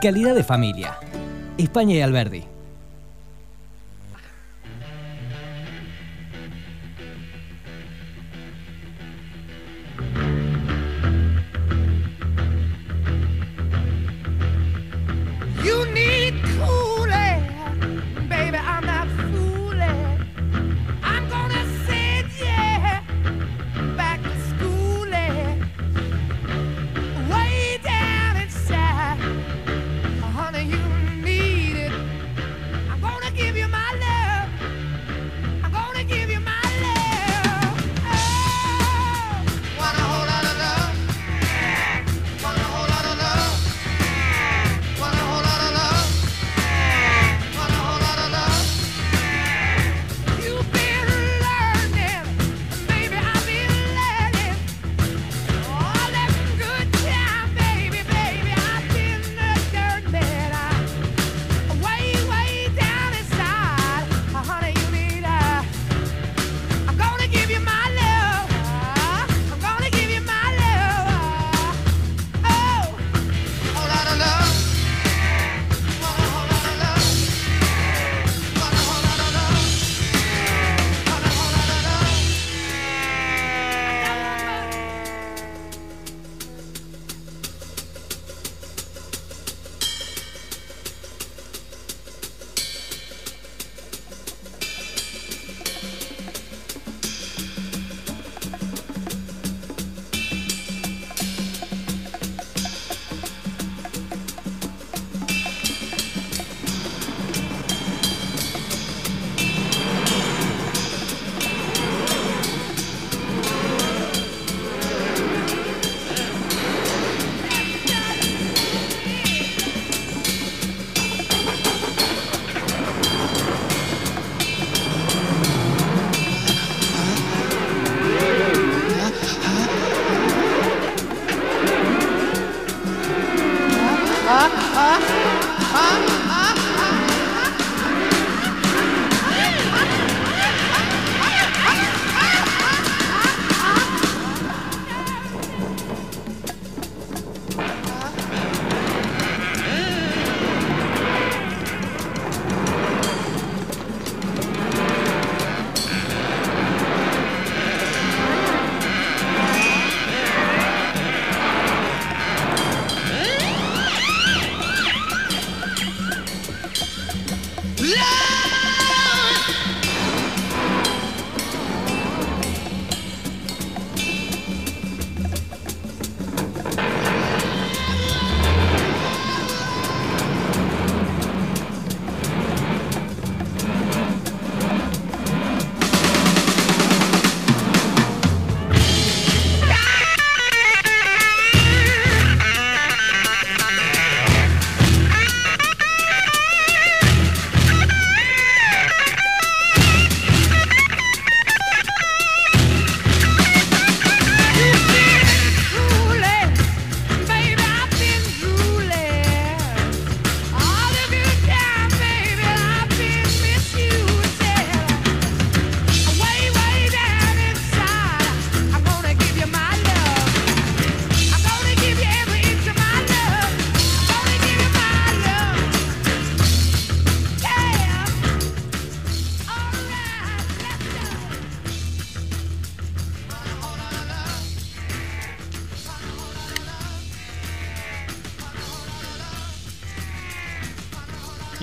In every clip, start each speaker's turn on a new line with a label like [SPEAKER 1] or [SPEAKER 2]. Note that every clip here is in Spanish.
[SPEAKER 1] Calidad de familia. España y Alberdi.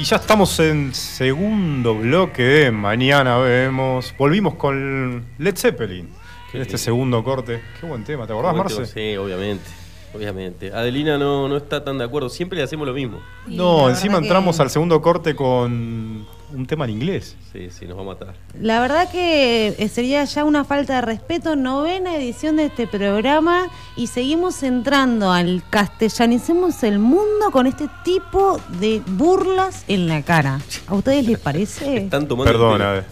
[SPEAKER 2] Ya estamos en segundo bloque de Mañana Vemos. Volvimos con Led Zeppelin. En este segundo corte. Qué buen tema, ¿te acordás, Marce?
[SPEAKER 3] Sí, obviamente. Obviamente. Adelina no, no está tan de acuerdo. Siempre le hacemos lo mismo.
[SPEAKER 2] No, encima entramos al segundo corte con un tema en inglés.
[SPEAKER 3] Sí, sí, nos va a matar.
[SPEAKER 4] La verdad que eh, sería ya una falta de respeto, novena edición de este programa y seguimos entrando al castellanicemos el mundo con este tipo de burlas en la cara. ¿A ustedes les parece?
[SPEAKER 3] Están tomando.
[SPEAKER 2] Perdona, Ade.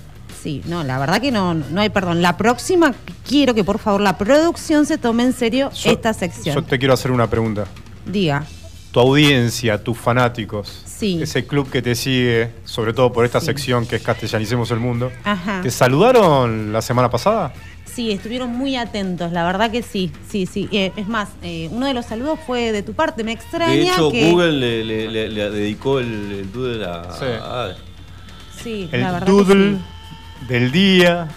[SPEAKER 4] Sí, no, la verdad que no, no hay perdón. La próxima, quiero que por favor la producción se tome en serio
[SPEAKER 2] Yo-
[SPEAKER 4] esta sección.
[SPEAKER 2] Yo te quiero hacer una pregunta.
[SPEAKER 4] Diga.
[SPEAKER 2] Tu audiencia, tus fanáticos,
[SPEAKER 4] Sí.
[SPEAKER 2] ese club que te sigue, sobre todo por esta sección que es Castellanicemos el Mundo,
[SPEAKER 4] Ajá.
[SPEAKER 2] ¿te saludaron la semana pasada?
[SPEAKER 4] Sí, estuvieron muy atentos, la verdad que sí, sí, sí. Eh, es más, eh, uno de los saludos fue de tu parte, me extraña
[SPEAKER 3] De hecho,
[SPEAKER 4] que...
[SPEAKER 3] Google le, le- le- le dedicó el, el doodle a,
[SPEAKER 2] Sí.
[SPEAKER 3] a-
[SPEAKER 4] Sí,
[SPEAKER 2] El
[SPEAKER 4] la verdad
[SPEAKER 2] doodle
[SPEAKER 4] que
[SPEAKER 2] del día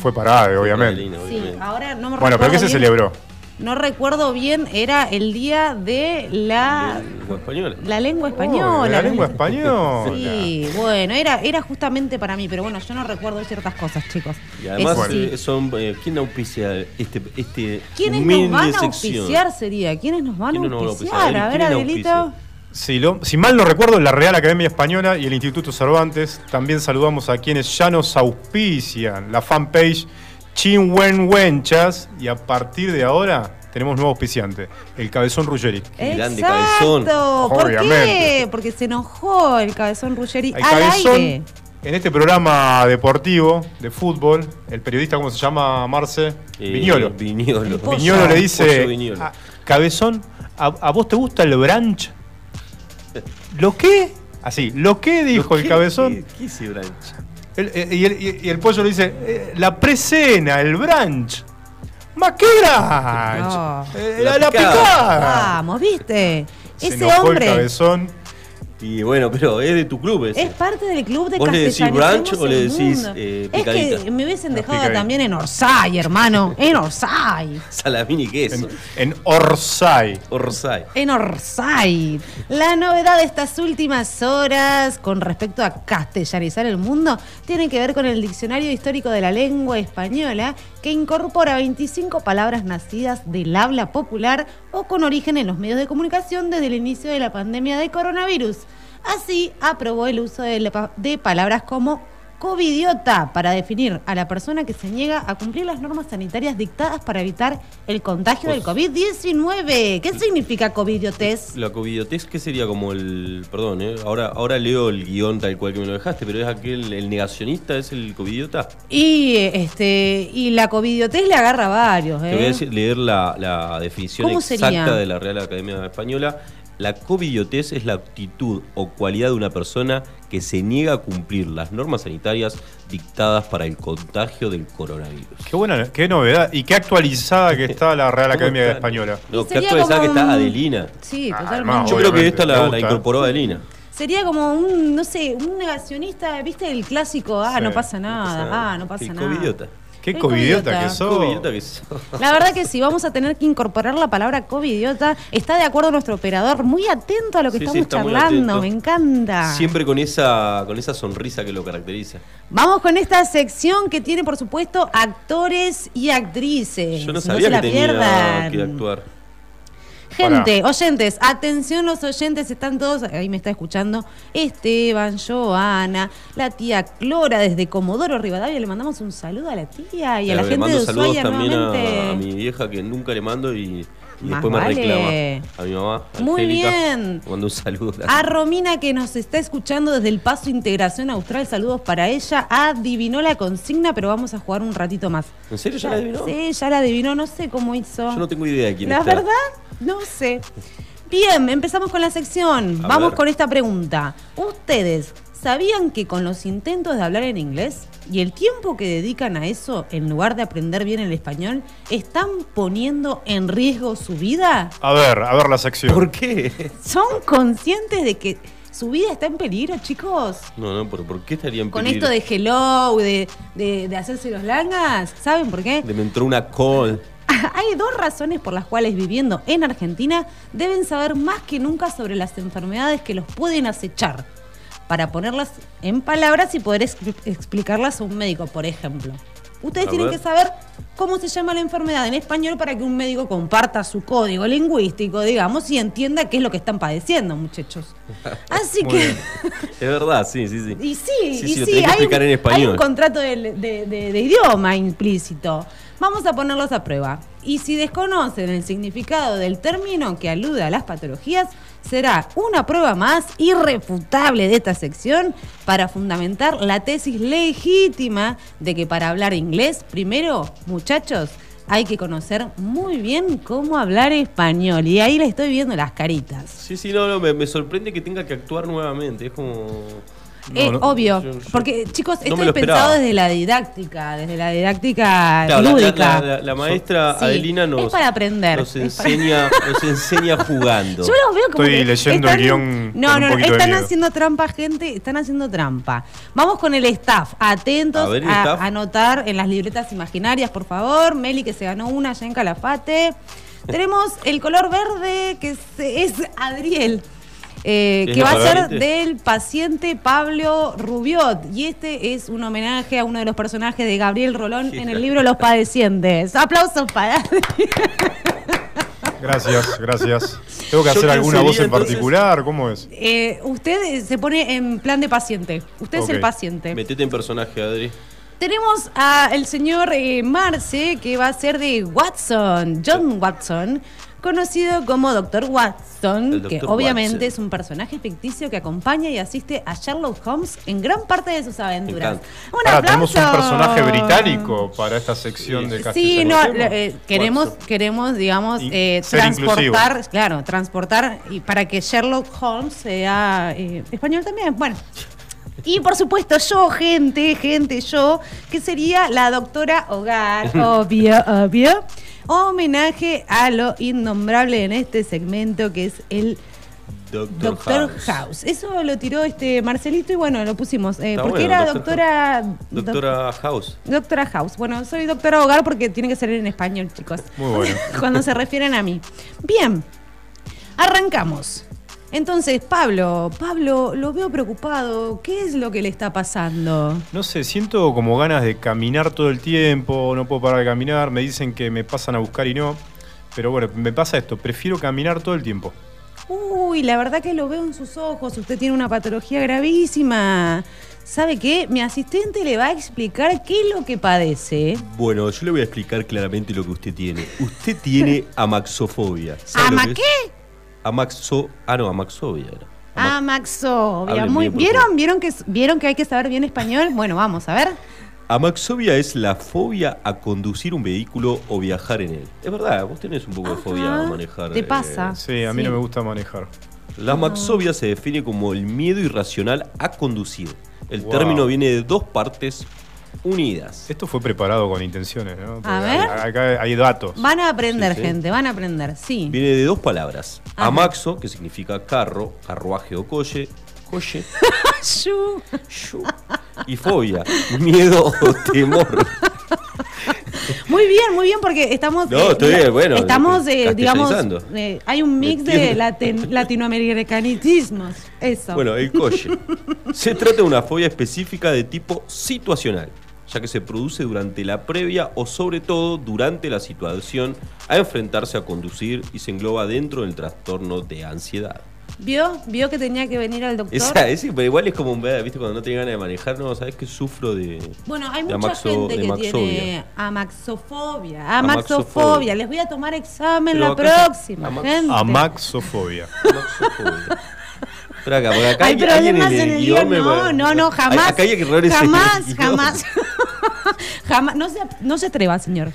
[SPEAKER 2] fue para Ade, obviamente.
[SPEAKER 4] Sí. Ahora no me
[SPEAKER 2] Bueno, pero ¿qué se celebró?
[SPEAKER 4] No recuerdo bien, era el día de la...
[SPEAKER 3] Lengua española.
[SPEAKER 4] La lengua
[SPEAKER 2] Oh,
[SPEAKER 4] española.
[SPEAKER 2] la lengua española.
[SPEAKER 4] Sí, bueno, era, era justamente para mí, pero bueno, yo no recuerdo ciertas cosas, chicos.
[SPEAKER 3] Y además, eh, son, eh, ¿quién auspicia este, este
[SPEAKER 4] ¿Quiénes nos van a
[SPEAKER 3] sección?
[SPEAKER 4] auspiciar sería? ¿Quiénes nos van a
[SPEAKER 3] ¿Quiénes nos van a
[SPEAKER 4] auspiciar? A ver,
[SPEAKER 3] ¿Quién
[SPEAKER 4] Adelito.
[SPEAKER 2] Si, lo- si mal no recuerdo, la Real Academia Española y el Instituto Cervantes. También saludamos a quienes ya nos auspician. La fanpage Chinwenwenchas. Y a partir de ahora tenemos nuevo auspiciante, el Cabezón Ruggeri.
[SPEAKER 3] Grande
[SPEAKER 4] Exacto.
[SPEAKER 3] cabezón.
[SPEAKER 4] ¿Por qué? Porque se enojó el cabezón Ruggeri
[SPEAKER 2] El
[SPEAKER 4] al
[SPEAKER 2] Cabezón,
[SPEAKER 4] aire.
[SPEAKER 2] en este programa deportivo de fútbol, el periodista, ¿cómo se llama, Marce?
[SPEAKER 3] Eh,
[SPEAKER 2] Viñolo.
[SPEAKER 3] Viñolo.
[SPEAKER 2] Le dice,
[SPEAKER 3] Viñolo.
[SPEAKER 2] "Ah, Cabezón, ¿a, a vos te gusta el brunch? ¿Lo qué? Así, ¿lo qué dijo el
[SPEAKER 3] ¿Qué-
[SPEAKER 2] cabezón?
[SPEAKER 3] ¿Qué, qué hice, Branch?
[SPEAKER 2] El- eh, y, el, y- y el pollo le dice, eh, la presena, el brunch. ¿Más qué?
[SPEAKER 4] No.
[SPEAKER 2] Eh,
[SPEAKER 3] La
[SPEAKER 2] la, la
[SPEAKER 3] picada.
[SPEAKER 2] picada.
[SPEAKER 4] Vamos, ¿viste?
[SPEAKER 2] Se
[SPEAKER 4] Ese
[SPEAKER 2] enojó el
[SPEAKER 4] hombre
[SPEAKER 2] cabezón.
[SPEAKER 3] Y bueno, pero es de tu club ese.
[SPEAKER 4] es parte del club de
[SPEAKER 3] ¿Vos le decís brunch o le
[SPEAKER 4] el
[SPEAKER 3] decís,
[SPEAKER 4] mundo.
[SPEAKER 3] eh,
[SPEAKER 4] Es
[SPEAKER 3] picadita?
[SPEAKER 4] que me hubiesen dejado también en Orsay, hermano. En Orsay.
[SPEAKER 3] Salamín y queso.
[SPEAKER 2] En, en Orsay.
[SPEAKER 3] Orsay.
[SPEAKER 4] En Orsay. La novedad de estas últimas horas con respecto a castellanizar el mundo tiene que ver con el Diccionario Histórico de la Lengua Española que incorpora 25 palabras nacidas del habla popular o con origen en los medios de comunicación desde el inicio de la pandemia de coronavirus. Así, aprobó el uso de, de palabras como covidiota para definir a la persona que se niega a cumplir las normas sanitarias dictadas para evitar el contagio del COVID-19. ¿Qué significa covidiotez?
[SPEAKER 3] La covidiotez, ¿qué sería como el. Perdón, ¿eh? ahora, ahora leo el guion tal cual que me lo dejaste, pero es aquel. El negacionista es el covidiota.
[SPEAKER 4] Y este y la covidiotez le agarra a varios,
[SPEAKER 3] Te voy a
[SPEAKER 4] ¿eh?
[SPEAKER 3] decir- leer la, la definición
[SPEAKER 4] ¿Cómo
[SPEAKER 3] exacta
[SPEAKER 4] sería?
[SPEAKER 3] de la Real Academia Española. La covidiotez es la actitud o cualidad de una persona que se niega a cumplir las normas sanitarias dictadas para el contagio del coronavirus.
[SPEAKER 2] Qué buena, qué novedad y qué actualizada que está la Real
[SPEAKER 3] ¿Cómo
[SPEAKER 2] Academia Española.
[SPEAKER 3] No, qué
[SPEAKER 4] sería
[SPEAKER 3] actualizada que
[SPEAKER 4] como
[SPEAKER 3] está
[SPEAKER 4] un-
[SPEAKER 3] Adelina.
[SPEAKER 4] Sí,
[SPEAKER 2] Ah,
[SPEAKER 4] totalmente.
[SPEAKER 3] Yo creo que esta la, incorporó Adelina.
[SPEAKER 4] Sería como un, no sé, un negacionista, ¿viste? El clásico, ah,
[SPEAKER 2] Sí,
[SPEAKER 4] no pasa nada, ah, no pasa
[SPEAKER 3] El
[SPEAKER 4] nada.
[SPEAKER 3] covidiota.
[SPEAKER 2] Qué covidiota que sos.
[SPEAKER 3] Covidiota que sos.
[SPEAKER 4] La verdad que sí, vamos a tener que incorporar la palabra covidiota. Está de acuerdo nuestro operador, muy atento a lo que
[SPEAKER 3] Sí, sí,
[SPEAKER 4] estamos
[SPEAKER 3] está
[SPEAKER 4] charlando, me encanta.
[SPEAKER 3] Siempre con esa, con esa sonrisa que lo caracteriza.
[SPEAKER 4] Vamos con esta sección que tiene, por supuesto, actores y actrices.
[SPEAKER 3] Yo no
[SPEAKER 4] se
[SPEAKER 3] sabía
[SPEAKER 4] la
[SPEAKER 3] que tenía
[SPEAKER 4] pierdan.
[SPEAKER 3] que actuar.
[SPEAKER 4] Gente, oyentes, atención los oyentes, están todos, ahí me está escuchando, Esteban, Joana, la tía Clora desde Comodoro Rivadavia, le mandamos un saludo a la tía y a la gente
[SPEAKER 3] mando
[SPEAKER 4] de
[SPEAKER 3] saludos
[SPEAKER 4] Ushuaia
[SPEAKER 3] también a-
[SPEAKER 4] nuevamente.
[SPEAKER 3] a, mi vieja que nunca le mando y, y
[SPEAKER 4] Más
[SPEAKER 3] después me reclama. A mi mamá.
[SPEAKER 4] Muy
[SPEAKER 3] Angélica.
[SPEAKER 4] bien.
[SPEAKER 3] Mando un saludo.
[SPEAKER 4] A Romina que nos está escuchando desde el Paso Integración Austral, saludos para ella. Adivinó la consigna, pero vamos a jugar un ratito más.
[SPEAKER 3] ¿En serio ya la adivinó?
[SPEAKER 4] Sí, ya la adivinó, no sé cómo hizo.
[SPEAKER 3] Yo no tengo idea de quién
[SPEAKER 4] La
[SPEAKER 3] está.
[SPEAKER 4] verdad, no sé. Bien, empezamos con la sección.
[SPEAKER 3] A
[SPEAKER 4] Vamos
[SPEAKER 3] ver.
[SPEAKER 4] con esta pregunta. ¿Ustedes sabían que con los intentos de hablar en inglés y el tiempo que dedican a eso, en lugar de aprender bien el español, están poniendo en riesgo su vida?
[SPEAKER 2] A ver, a ver la sección.
[SPEAKER 3] ¿Por qué?
[SPEAKER 4] ¿Son conscientes de que su vida está en peligro, chicos?
[SPEAKER 3] No, no, ¿por, por qué estaría en
[SPEAKER 4] Con
[SPEAKER 3] peligro?
[SPEAKER 4] esto de hello, de, de, de hacerse los langas, ¿saben por qué?
[SPEAKER 3] De me entró una call.
[SPEAKER 4] Hay dos razones por las cuales viviendo en Argentina deben saber más que nunca sobre las enfermedades que los pueden acechar, para ponerlas en palabras y poder expli- explicarlas a un médico, por ejemplo. Ustedes
[SPEAKER 3] A
[SPEAKER 4] tienen que saber cómo se llama la enfermedad en español para que un médico comparta su código lingüístico, digamos, y entienda qué es lo que están padeciendo, muchachos. Así que...
[SPEAKER 2] bien.
[SPEAKER 3] Es verdad, sí, sí, sí.
[SPEAKER 4] Y sí,
[SPEAKER 3] Sí,
[SPEAKER 4] y
[SPEAKER 3] sí,
[SPEAKER 4] sí,
[SPEAKER 3] lo tenés que
[SPEAKER 4] hay,
[SPEAKER 3] explicar
[SPEAKER 4] un,
[SPEAKER 3] en español.
[SPEAKER 4] hay un contrato de, de- de- de idioma implícito. Vamos a ponerlos a prueba. Y si desconocen el significado del término que alude a las patologías, será una prueba más irrefutable de esta sección para fundamentar la tesis legítima de que para hablar inglés, primero, muchachos, hay que conocer muy bien cómo hablar español. Y ahí le estoy viendo las caritas.
[SPEAKER 3] Sí, sí, no, no, me, sorprende que tenga que actuar nuevamente. Es como.
[SPEAKER 4] Eh,
[SPEAKER 2] no,
[SPEAKER 4] obvio,
[SPEAKER 3] yo- yo-
[SPEAKER 4] porque chicos,
[SPEAKER 3] no
[SPEAKER 4] esto es pensado desde la didáctica, desde la didáctica
[SPEAKER 3] Claro,
[SPEAKER 4] lúdica.
[SPEAKER 3] la, la- la maestra
[SPEAKER 4] Sí,
[SPEAKER 3] Adelina nos,
[SPEAKER 4] es para aprender,
[SPEAKER 3] nos,
[SPEAKER 4] es para-
[SPEAKER 3] enseña, nos enseña jugando.
[SPEAKER 4] Yo los veo como
[SPEAKER 2] Estoy
[SPEAKER 4] que
[SPEAKER 2] leyendo
[SPEAKER 4] están-
[SPEAKER 2] el guion
[SPEAKER 4] No,
[SPEAKER 2] con un
[SPEAKER 4] no, no, están haciendo trampa, gente, están haciendo trampa. Vamos con el staff, atentos
[SPEAKER 3] A ver, el
[SPEAKER 4] a
[SPEAKER 3] staff.
[SPEAKER 4] anotar en las libretas imaginarias, por favor. Meli que se ganó una ya en Calafate. Tenemos el color verde que es, es Adriel. Eh,
[SPEAKER 3] ¿Es
[SPEAKER 4] que va a ser del paciente Pablo Rubiot. Y este es un homenaje a uno de los personajes de Gabriel Rolón en el libro Los Padecientes. Aplausos para
[SPEAKER 2] Gracias, gracias. ¿Tengo que
[SPEAKER 3] ¿Yo
[SPEAKER 2] hacer alguna
[SPEAKER 3] sería,
[SPEAKER 2] voz en
[SPEAKER 3] entonces?
[SPEAKER 2] particular? ¿Cómo es?
[SPEAKER 4] Eh, usted se pone en plan de paciente. Usted es el paciente.
[SPEAKER 3] Metete en personaje, Adri.
[SPEAKER 4] Tenemos al señor eh, Marce, que va a ser de Watson, John Watson, conocido como Dr. Watson, que obviamente
[SPEAKER 3] Watson.
[SPEAKER 4] es un personaje ficticio que acompaña y asiste a Sherlock Holmes en gran parte de sus aventuras. Un
[SPEAKER 2] Ahora tenemos un personaje británico para esta sección de
[SPEAKER 4] Sí,
[SPEAKER 2] castellano.
[SPEAKER 4] no, eh, queremos,
[SPEAKER 3] Watson.
[SPEAKER 4] queremos, digamos, eh, transportar, claro, transportar y para que Sherlock Holmes sea eh, español también. Bueno. Y por supuesto, yo, gente, gente, yo, que sería la doctora Hogar, obvio, obvio. Homenaje a lo innombrable en este segmento, que es el
[SPEAKER 3] Doctor,
[SPEAKER 4] Doctor
[SPEAKER 3] House.
[SPEAKER 4] House. Eso lo tiró este Marcelito y bueno, lo pusimos. eh, porque
[SPEAKER 3] bueno,
[SPEAKER 4] era
[SPEAKER 3] Doctor
[SPEAKER 4] doctora. doc-
[SPEAKER 3] Doctora House.
[SPEAKER 4] Doctora House. Bueno, soy doctora Hogar porque tiene que ser en español, chicos.
[SPEAKER 2] Muy bueno.
[SPEAKER 4] Cuando se refieren a mí. Bien, arrancamos. Entonces, Pablo, Pablo, lo veo preocupado. ¿Qué es lo que le está pasando?
[SPEAKER 2] No sé, siento como ganas de caminar todo el tiempo, no puedo parar de caminar, me dicen que me pasan a buscar y no. Pero bueno, me pasa esto, prefiero caminar todo el tiempo.
[SPEAKER 4] Uy, la verdad que lo veo en sus ojos. Usted tiene una patología gravísima. ¿Sabe qué? Mi asistente le va a explicar qué es lo que padece.
[SPEAKER 3] Bueno, yo le voy a explicar claramente lo que usted tiene. Usted tiene amaxofobia. ¿Sabe lo
[SPEAKER 4] ¿Ama qué?
[SPEAKER 3] Amaxo... Ah, no, amaxofobia era. Ama-
[SPEAKER 4] Amaxovia.
[SPEAKER 3] Hablen
[SPEAKER 4] Muy, ¿vieron? ¿Vieron que, ¿Vieron que hay que saber bien español? Bueno, vamos a ver.
[SPEAKER 3] Amaxofobia es la fobia a conducir un vehículo o viajar en él. Es verdad, vos tenés un poco de fobia a manejar.
[SPEAKER 4] te
[SPEAKER 3] eh,
[SPEAKER 4] pasa.
[SPEAKER 2] Sí, a mí
[SPEAKER 4] Sí.
[SPEAKER 2] no me gusta manejar.
[SPEAKER 3] La amaxofobia se define como el miedo irracional a conducir. El
[SPEAKER 2] Wow.
[SPEAKER 3] término viene de dos partes unidas.
[SPEAKER 2] Esto fue preparado con intenciones, ¿no? Porque
[SPEAKER 4] ver.
[SPEAKER 2] Acá hay datos.
[SPEAKER 4] Van a aprender,
[SPEAKER 3] Sí, sí.
[SPEAKER 4] gente, van a aprender, sí.
[SPEAKER 3] Viene de dos palabras.
[SPEAKER 4] Ajá.
[SPEAKER 3] Amaxo, que significa carro, carruaje o coche. Coche. Y fobia, miedo o temor.
[SPEAKER 4] Muy bien, muy bien, porque estamos.
[SPEAKER 3] No, estoy bien, bueno,
[SPEAKER 4] Estamos,
[SPEAKER 3] eh,
[SPEAKER 4] eh, digamos, eh, hay un mix de latin- latinoamericanismos. Eso.
[SPEAKER 3] Bueno, el coche. Se trata de una fobia específica de tipo situacional, ya que se produce durante la previa o sobre todo durante la situación a enfrentarse a conducir y se engloba dentro del trastorno de ansiedad.
[SPEAKER 4] ¿Vio? ¿Vio que tenía que venir al doctor?
[SPEAKER 3] Esa, ese, pero igual es como un ¿viste? Cuando no tiene ganas de manejar, no, ¿sabes que sufro de.
[SPEAKER 4] Bueno, hay
[SPEAKER 3] de
[SPEAKER 4] mucha
[SPEAKER 3] amaxo-
[SPEAKER 4] gente
[SPEAKER 3] de
[SPEAKER 4] que
[SPEAKER 3] amaxofobia?
[SPEAKER 4] tiene amaxofobia.
[SPEAKER 3] Amaxofobia.
[SPEAKER 4] Amaxofobia. Les voy a tomar examen
[SPEAKER 3] Pero
[SPEAKER 4] la
[SPEAKER 3] acá
[SPEAKER 4] próxima,
[SPEAKER 3] amax-
[SPEAKER 4] gente.
[SPEAKER 2] Amaxofobia.
[SPEAKER 3] Amaxofobia. Pero acá, porque acá
[SPEAKER 4] Hay
[SPEAKER 3] hay,
[SPEAKER 4] problemas en el guion.
[SPEAKER 3] me
[SPEAKER 4] No, no, no,
[SPEAKER 3] Hay-
[SPEAKER 4] jamás.
[SPEAKER 3] Acá hay errores en el
[SPEAKER 4] jamás,
[SPEAKER 3] guion.
[SPEAKER 4] jamás. jamás. No se, no se atreva, señor.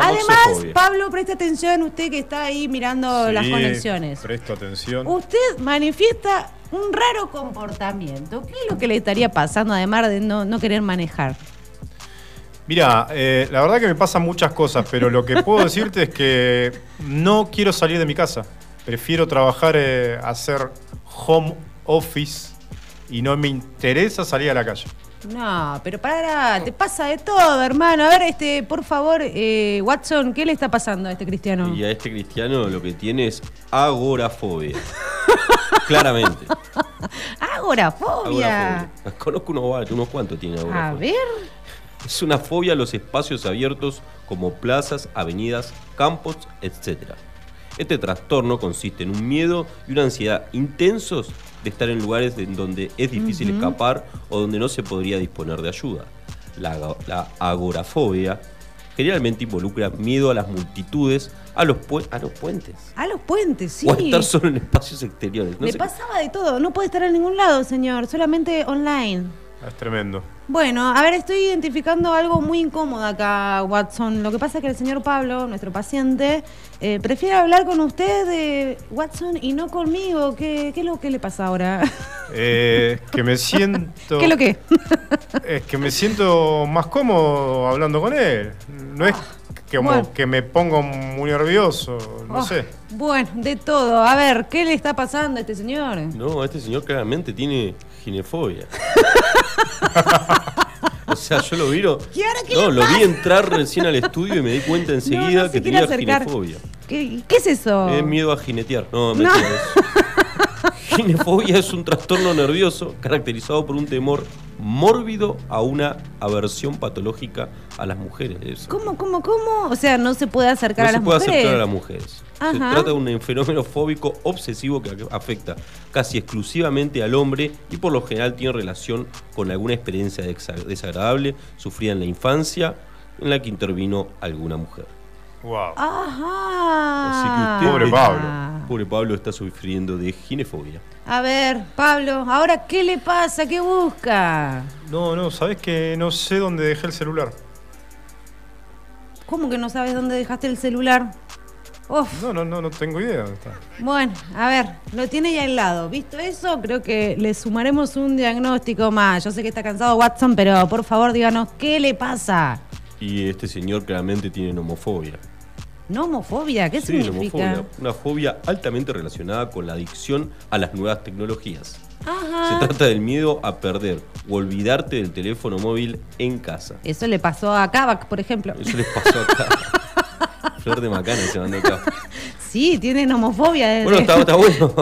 [SPEAKER 4] Además. Pablo, preste atención, usted que está ahí mirando las conexiones.
[SPEAKER 2] Presto atención.
[SPEAKER 4] Usted manifiesta un raro comportamiento. ¿Qué es lo que le estaría pasando, además de no, no querer manejar?
[SPEAKER 2] Mira, eh, la verdad que me pasan muchas cosas, pero lo que puedo decirte es que no quiero salir de mi casa. Prefiero trabajar, eh, hacer home office y no me interesa salir a la calle.
[SPEAKER 4] No, pero para, te pasa de todo, hermano. A ver, este, por favor, eh, Watson, ¿qué le está pasando a este cristiano?
[SPEAKER 3] Y a este cristiano lo que tiene es agorafobia. Claramente.
[SPEAKER 4] Agorafobia.
[SPEAKER 3] Agorafobia. Conozco unos, unos cuantos tiene
[SPEAKER 4] A
[SPEAKER 3] agorafobia.
[SPEAKER 4] ver.
[SPEAKER 3] Es una fobia a los espacios abiertos como plazas, avenidas, campos, etc. Este trastorno consiste en un miedo y una ansiedad intensos de estar en lugares en donde es difícil escapar o donde no se podría disponer de ayuda. La, ago- la agorafobia generalmente involucra miedo a las multitudes, a los, a los puentes
[SPEAKER 4] A los puentes, sí.
[SPEAKER 3] o a estar solo en espacios exteriores. No sé-
[SPEAKER 4] pasaba de todo. No puede estar en ningún lado, señor. Solamente online.
[SPEAKER 2] Es tremendo.
[SPEAKER 4] Bueno, a ver, estoy identificando algo muy incómodo acá, Watson. Lo que pasa es que el señor Pablo, nuestro paciente, eh, prefiere hablar con usted, eh, Watson, y no conmigo. ¿Qué, ¿Qué es lo que le pasa ahora?
[SPEAKER 2] Eh, que me siento.
[SPEAKER 4] ¿Qué es lo que?
[SPEAKER 2] Es que me siento más cómodo hablando con él. No es que, como
[SPEAKER 4] Bueno.
[SPEAKER 2] que me pongo muy nervioso, no
[SPEAKER 4] Oh,
[SPEAKER 2] sé.
[SPEAKER 4] Bueno, de todo. A ver, ¿qué le está pasando a este señor?
[SPEAKER 3] No, este señor claramente tiene ginefobia. o sea, yo lo vi. lo-
[SPEAKER 4] ¿Y ahora qué
[SPEAKER 3] no,
[SPEAKER 4] le
[SPEAKER 3] lo vi entrar recién al estudio y me di cuenta enseguida
[SPEAKER 4] No, no se
[SPEAKER 3] que tenía
[SPEAKER 4] acercar.
[SPEAKER 3] ginefobia.
[SPEAKER 4] ¿Qué, qué es eso?
[SPEAKER 3] Es miedo a jinetear. No,
[SPEAKER 4] No.
[SPEAKER 3] mentira. es- Ginefobia es un trastorno nervioso caracterizado por un temor mórbido a una aversión patológica a las mujeres. Es-
[SPEAKER 4] ¿Cómo, cómo, cómo? O sea, no se puede acercar
[SPEAKER 3] no
[SPEAKER 4] a
[SPEAKER 3] se
[SPEAKER 4] las
[SPEAKER 3] puede
[SPEAKER 4] mujeres.
[SPEAKER 3] acercar a las mujeres. Se trata de un fenómeno fóbico obsesivo que afecta casi exclusivamente al hombre y por lo general tiene relación con alguna experiencia desa- desagradable sufrida en la infancia en la que intervino alguna mujer.
[SPEAKER 2] Wow.
[SPEAKER 4] Ajá.
[SPEAKER 3] Así que usted,
[SPEAKER 2] Pobre Pablo.
[SPEAKER 3] Pobre Pablo está sufriendo de ginefobia.
[SPEAKER 4] A ver, Pablo, ¿ahora qué le pasa? ¿Qué busca?
[SPEAKER 2] No, no, sabes que no sé dónde dejé el celular.
[SPEAKER 4] ¿Cómo que no sabes dónde dejaste el celular? Uf.
[SPEAKER 2] No, no, no, no tengo idea dónde está.
[SPEAKER 4] Bueno, a ver, lo tiene ahí al lado. ¿Visto eso? Creo que le sumaremos un diagnóstico más. Yo sé que está cansado Watson, pero por favor díganos qué le pasa.
[SPEAKER 3] Y este señor claramente tiene nomofobia.
[SPEAKER 4] ¿Nomofobia? ¿Qué
[SPEAKER 3] Sí,
[SPEAKER 4] significa?
[SPEAKER 3] nomofobia. Una fobia altamente relacionada con la adicción a las nuevas tecnologías. Se
[SPEAKER 4] Ajá.
[SPEAKER 3] trata del miedo a perder o olvidarte del teléfono móvil en casa.
[SPEAKER 4] Eso le pasó a Kavak, por ejemplo.
[SPEAKER 3] Eso les pasó acá. Flor de Macana se mandó acá.
[SPEAKER 4] Sí, tiene nomofobia. desde-
[SPEAKER 3] Bueno, está, está bueno.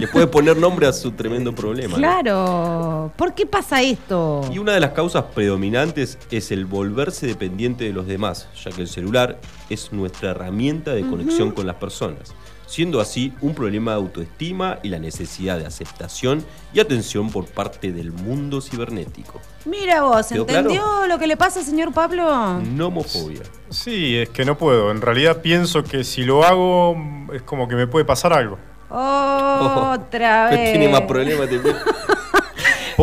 [SPEAKER 3] Le puede poner nombre a su tremendo problema. ¿no?
[SPEAKER 4] Claro. ¿Por qué pasa esto?
[SPEAKER 3] Y una de las causas predominantes es el volverse dependiente de los demás, ya que el celular es nuestra herramienta de conexión con las personas, siendo así un problema de autoestima y la necesidad de aceptación y atención por parte del mundo cibernético.
[SPEAKER 4] Mira vos,
[SPEAKER 3] ¿Quedó
[SPEAKER 4] ¿entendió lo que le pasa, señor Pablo?
[SPEAKER 3] Nomofobia.
[SPEAKER 2] Sí, es que no puedo. En realidad pienso que si lo hago es como que me puede pasar algo.
[SPEAKER 4] Otra vez.
[SPEAKER 3] Tiene más problemas de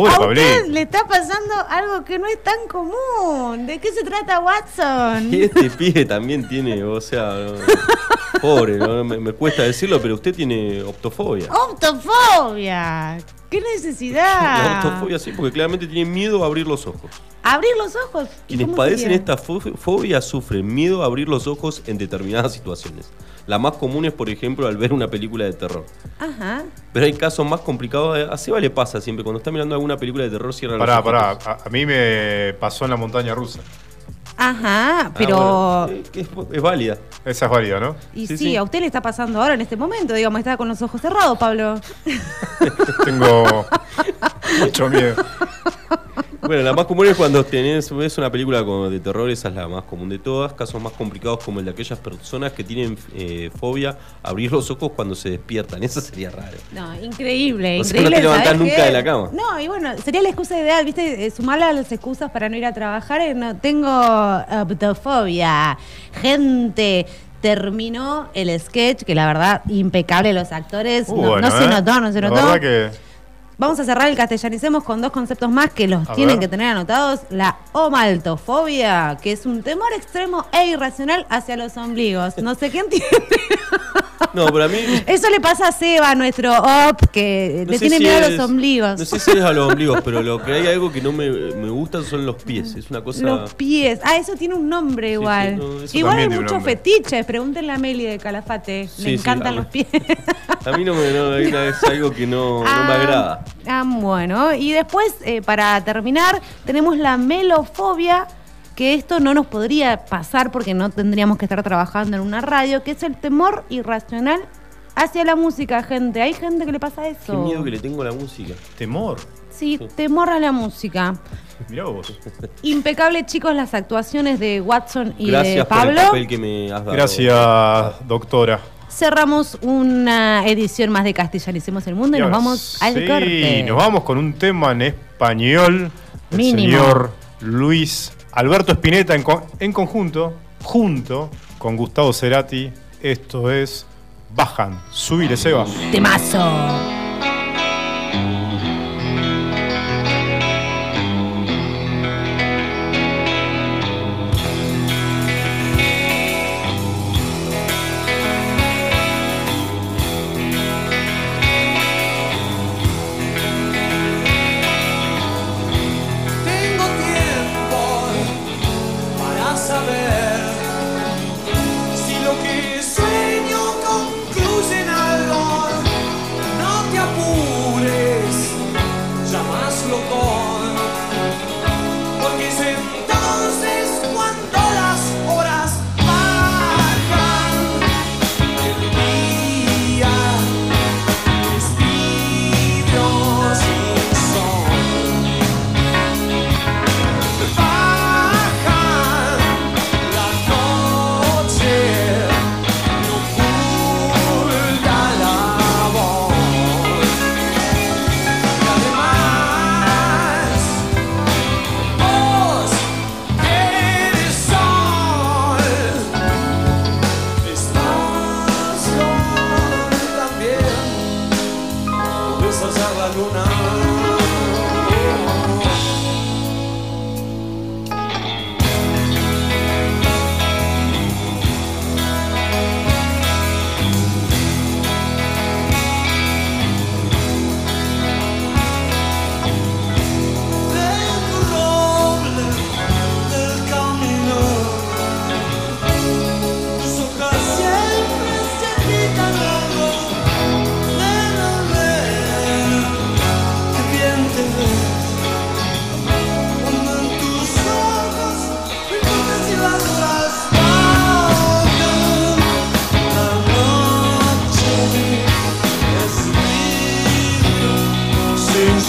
[SPEAKER 2] Pobre
[SPEAKER 4] a
[SPEAKER 2] Pablito.
[SPEAKER 4] usted le está pasando algo que no es tan común. ¿De qué se trata Watson?
[SPEAKER 3] Y este pibe también tiene, o sea, no, pobre, ¿no? me, me cuesta decirlo, pero usted tiene optofobia.
[SPEAKER 4] Optofobia. ¿Qué necesidad?
[SPEAKER 3] La optofobia sí, porque claramente tiene miedo a abrir los ojos.
[SPEAKER 4] Abrir los ojos. ¿Y
[SPEAKER 3] Quienes padecen
[SPEAKER 4] sería?
[SPEAKER 3] esta fo- fobia sufren miedo a abrir los ojos en determinadas situaciones. La más común es, por ejemplo, al ver una película de terror.
[SPEAKER 4] Ajá.
[SPEAKER 3] Pero hay casos más complicados. A Seba le pasa siempre, cuando está mirando alguna película de terror, cierra
[SPEAKER 2] Pará,
[SPEAKER 3] los ojos.
[SPEAKER 2] pará. A, a mí me pasó en la montaña rusa.
[SPEAKER 4] Ajá,
[SPEAKER 3] Ah,
[SPEAKER 4] pero...
[SPEAKER 3] bueno, es, es- es válida.
[SPEAKER 2] Esa es válida, ¿no?
[SPEAKER 4] Y sí,
[SPEAKER 3] sí, sí.
[SPEAKER 4] a usted le está pasando ahora en este momento, digamos, está con los ojos cerrados, Pablo.
[SPEAKER 2] Tengo mucho miedo.
[SPEAKER 3] Bueno, la más común es cuando tenés, ves una película como de terror, esa es la más común de todas. Casos más complicados como el de aquellas personas que tienen eh, fobia a abrir los ojos cuando se despiertan. Eso sería raro.
[SPEAKER 4] No, increíble,
[SPEAKER 3] O sea,
[SPEAKER 4] increíble.
[SPEAKER 3] no te levantás
[SPEAKER 4] ¿sabes
[SPEAKER 3] nunca
[SPEAKER 4] qué?
[SPEAKER 3] de la cama.
[SPEAKER 4] No, y bueno, sería la excusa ideal, ¿viste? Eh, Sumarla a las excusas para no ir a trabajar. eh, No, tengo optofobia. Gente, terminó el sketch, que la verdad, impecable los actores.
[SPEAKER 2] Uh,
[SPEAKER 4] no, no se
[SPEAKER 2] ¿eh?
[SPEAKER 4] notó, no se
[SPEAKER 2] La
[SPEAKER 4] notó.
[SPEAKER 2] verdad que
[SPEAKER 4] Vamos a cerrar el castellanicemos con dos conceptos más que los
[SPEAKER 2] A
[SPEAKER 4] tienen
[SPEAKER 2] ver.
[SPEAKER 4] que tener anotados. La omaltofobia, que es un temor extremo e irracional hacia los ombligos. No sé qué entiende.
[SPEAKER 3] No, pero a mí.
[SPEAKER 4] Eso le pasa a Seba, nuestro op, que
[SPEAKER 3] no
[SPEAKER 4] le tiene
[SPEAKER 3] si
[SPEAKER 4] miedo a los ombligos.
[SPEAKER 3] No sé si es a los ombligos, pero lo que hay algo que no me, me gusta son los pies. Es una cosa.
[SPEAKER 4] Los pies. Ah, eso tiene un nombre igual.
[SPEAKER 3] sí, no, eso
[SPEAKER 4] igual hay muchos
[SPEAKER 2] nombre.
[SPEAKER 4] fetiches. Pregúntenle a Meli de Calafate.
[SPEAKER 3] Sí,
[SPEAKER 4] Le
[SPEAKER 3] sí,
[SPEAKER 4] encantan los pies.
[SPEAKER 3] A mí no me no, es algo que no, no me
[SPEAKER 4] Ah,
[SPEAKER 3] agrada.
[SPEAKER 4] Ah, bueno. Y después, eh, para terminar, tenemos la melofobia, que esto no nos podría pasar porque no tendríamos que estar trabajando en una radio, que es el temor irracional hacia la música, gente. Hay gente que le pasa eso.
[SPEAKER 3] Qué miedo que le tengo a la música.
[SPEAKER 2] temor.
[SPEAKER 4] Sí, temor a la música.
[SPEAKER 2] Mirá vos.
[SPEAKER 4] Impecable, chicos, las actuaciones de Watson y de
[SPEAKER 3] Gracias por el
[SPEAKER 4] Pablo.
[SPEAKER 3] papel que me has dado.
[SPEAKER 2] Gracias, doctora.
[SPEAKER 4] Cerramos una edición más de Castellanicemos el Mundo y,
[SPEAKER 2] Y
[SPEAKER 4] nos vamos al
[SPEAKER 2] sí,
[SPEAKER 4] corte.
[SPEAKER 2] nos vamos con un tema en español. El
[SPEAKER 4] Mínimo.
[SPEAKER 2] señor Luis Alberto Spinetta en, co- en conjunto, junto con Gustavo Cerati. Esto es Bajan. Subile, Seba.
[SPEAKER 4] Temazo.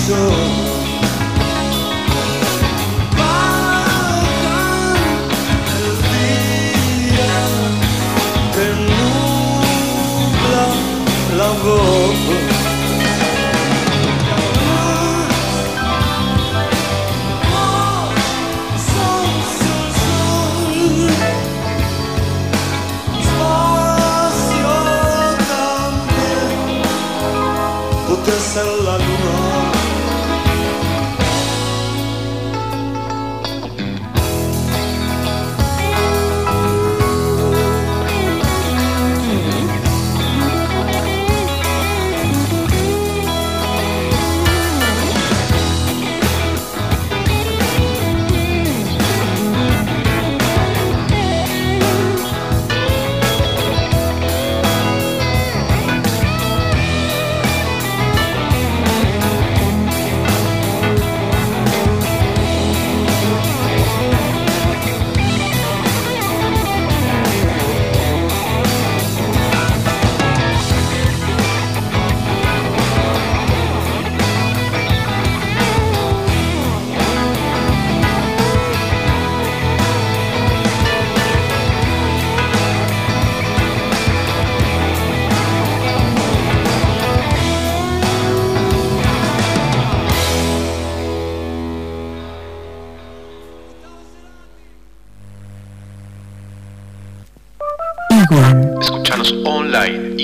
[SPEAKER 5] Sin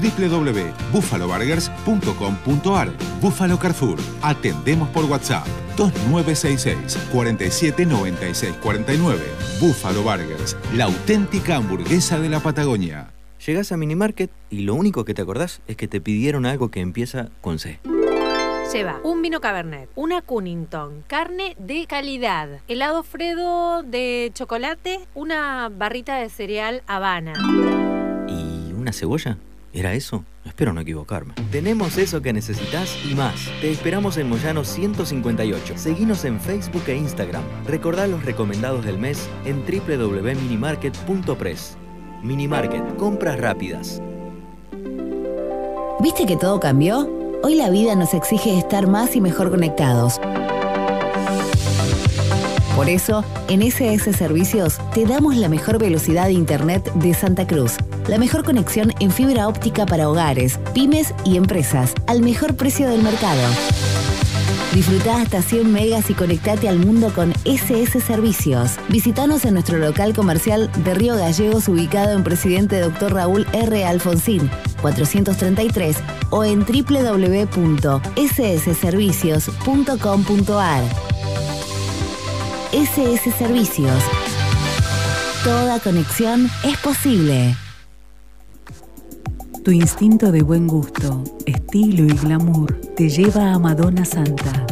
[SPEAKER 6] www.buffaloburgers.com.ar Buffalo Carrefour. Atendemos por WhatsApp 2966 4796 49. Buffalo Burgers, la auténtica hamburguesa de la Patagonia.
[SPEAKER 7] Llegás a Minimarket y lo único que te acordás es que te pidieron algo que empieza con C.
[SPEAKER 8] Lleva un vino Cabernet, una Cunnington, carne de calidad, helado Fredo de chocolate, una barrita de cereal Habana.
[SPEAKER 7] ¿Y una cebolla? ¿Era eso? Espero no equivocarme. Tenemos eso que necesitas y más. Te esperamos en Moyano 158. Seguinos en Facebook e Instagram. Recordá los recomendados del mes en www.minimarket.press. Minimarket, compras rápidas.
[SPEAKER 9] ¿Viste que todo cambió? Hoy la vida nos exige estar más y mejor conectados. Por eso, en SS Servicios te damos la mejor velocidad de Internet de Santa Cruz. La mejor conexión en fibra óptica para hogares, pymes y empresas, al mejor precio del mercado. Disfruta hasta 100 megas y conectate al mundo con SS Servicios. Visítanos en nuestro local comercial de Río Gallegos ubicado en Presidente Dr. Raúl R. Alfonsín, 433 o en www.ssservicios.com.ar. SS Servicios. Toda conexión es posible.
[SPEAKER 10] Tu instinto de buen gusto, estilo y glamour te lleva a Madonna Santa.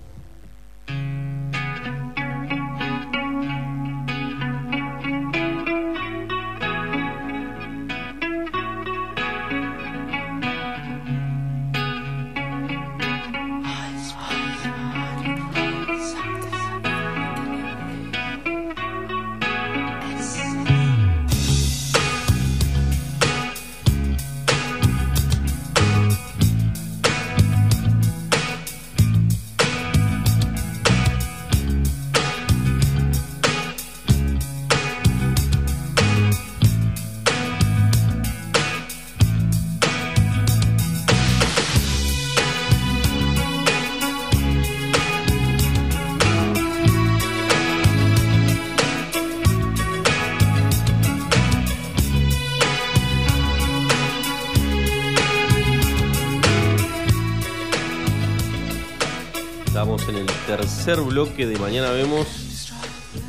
[SPEAKER 3] tercer bloque de Mañana Vemos.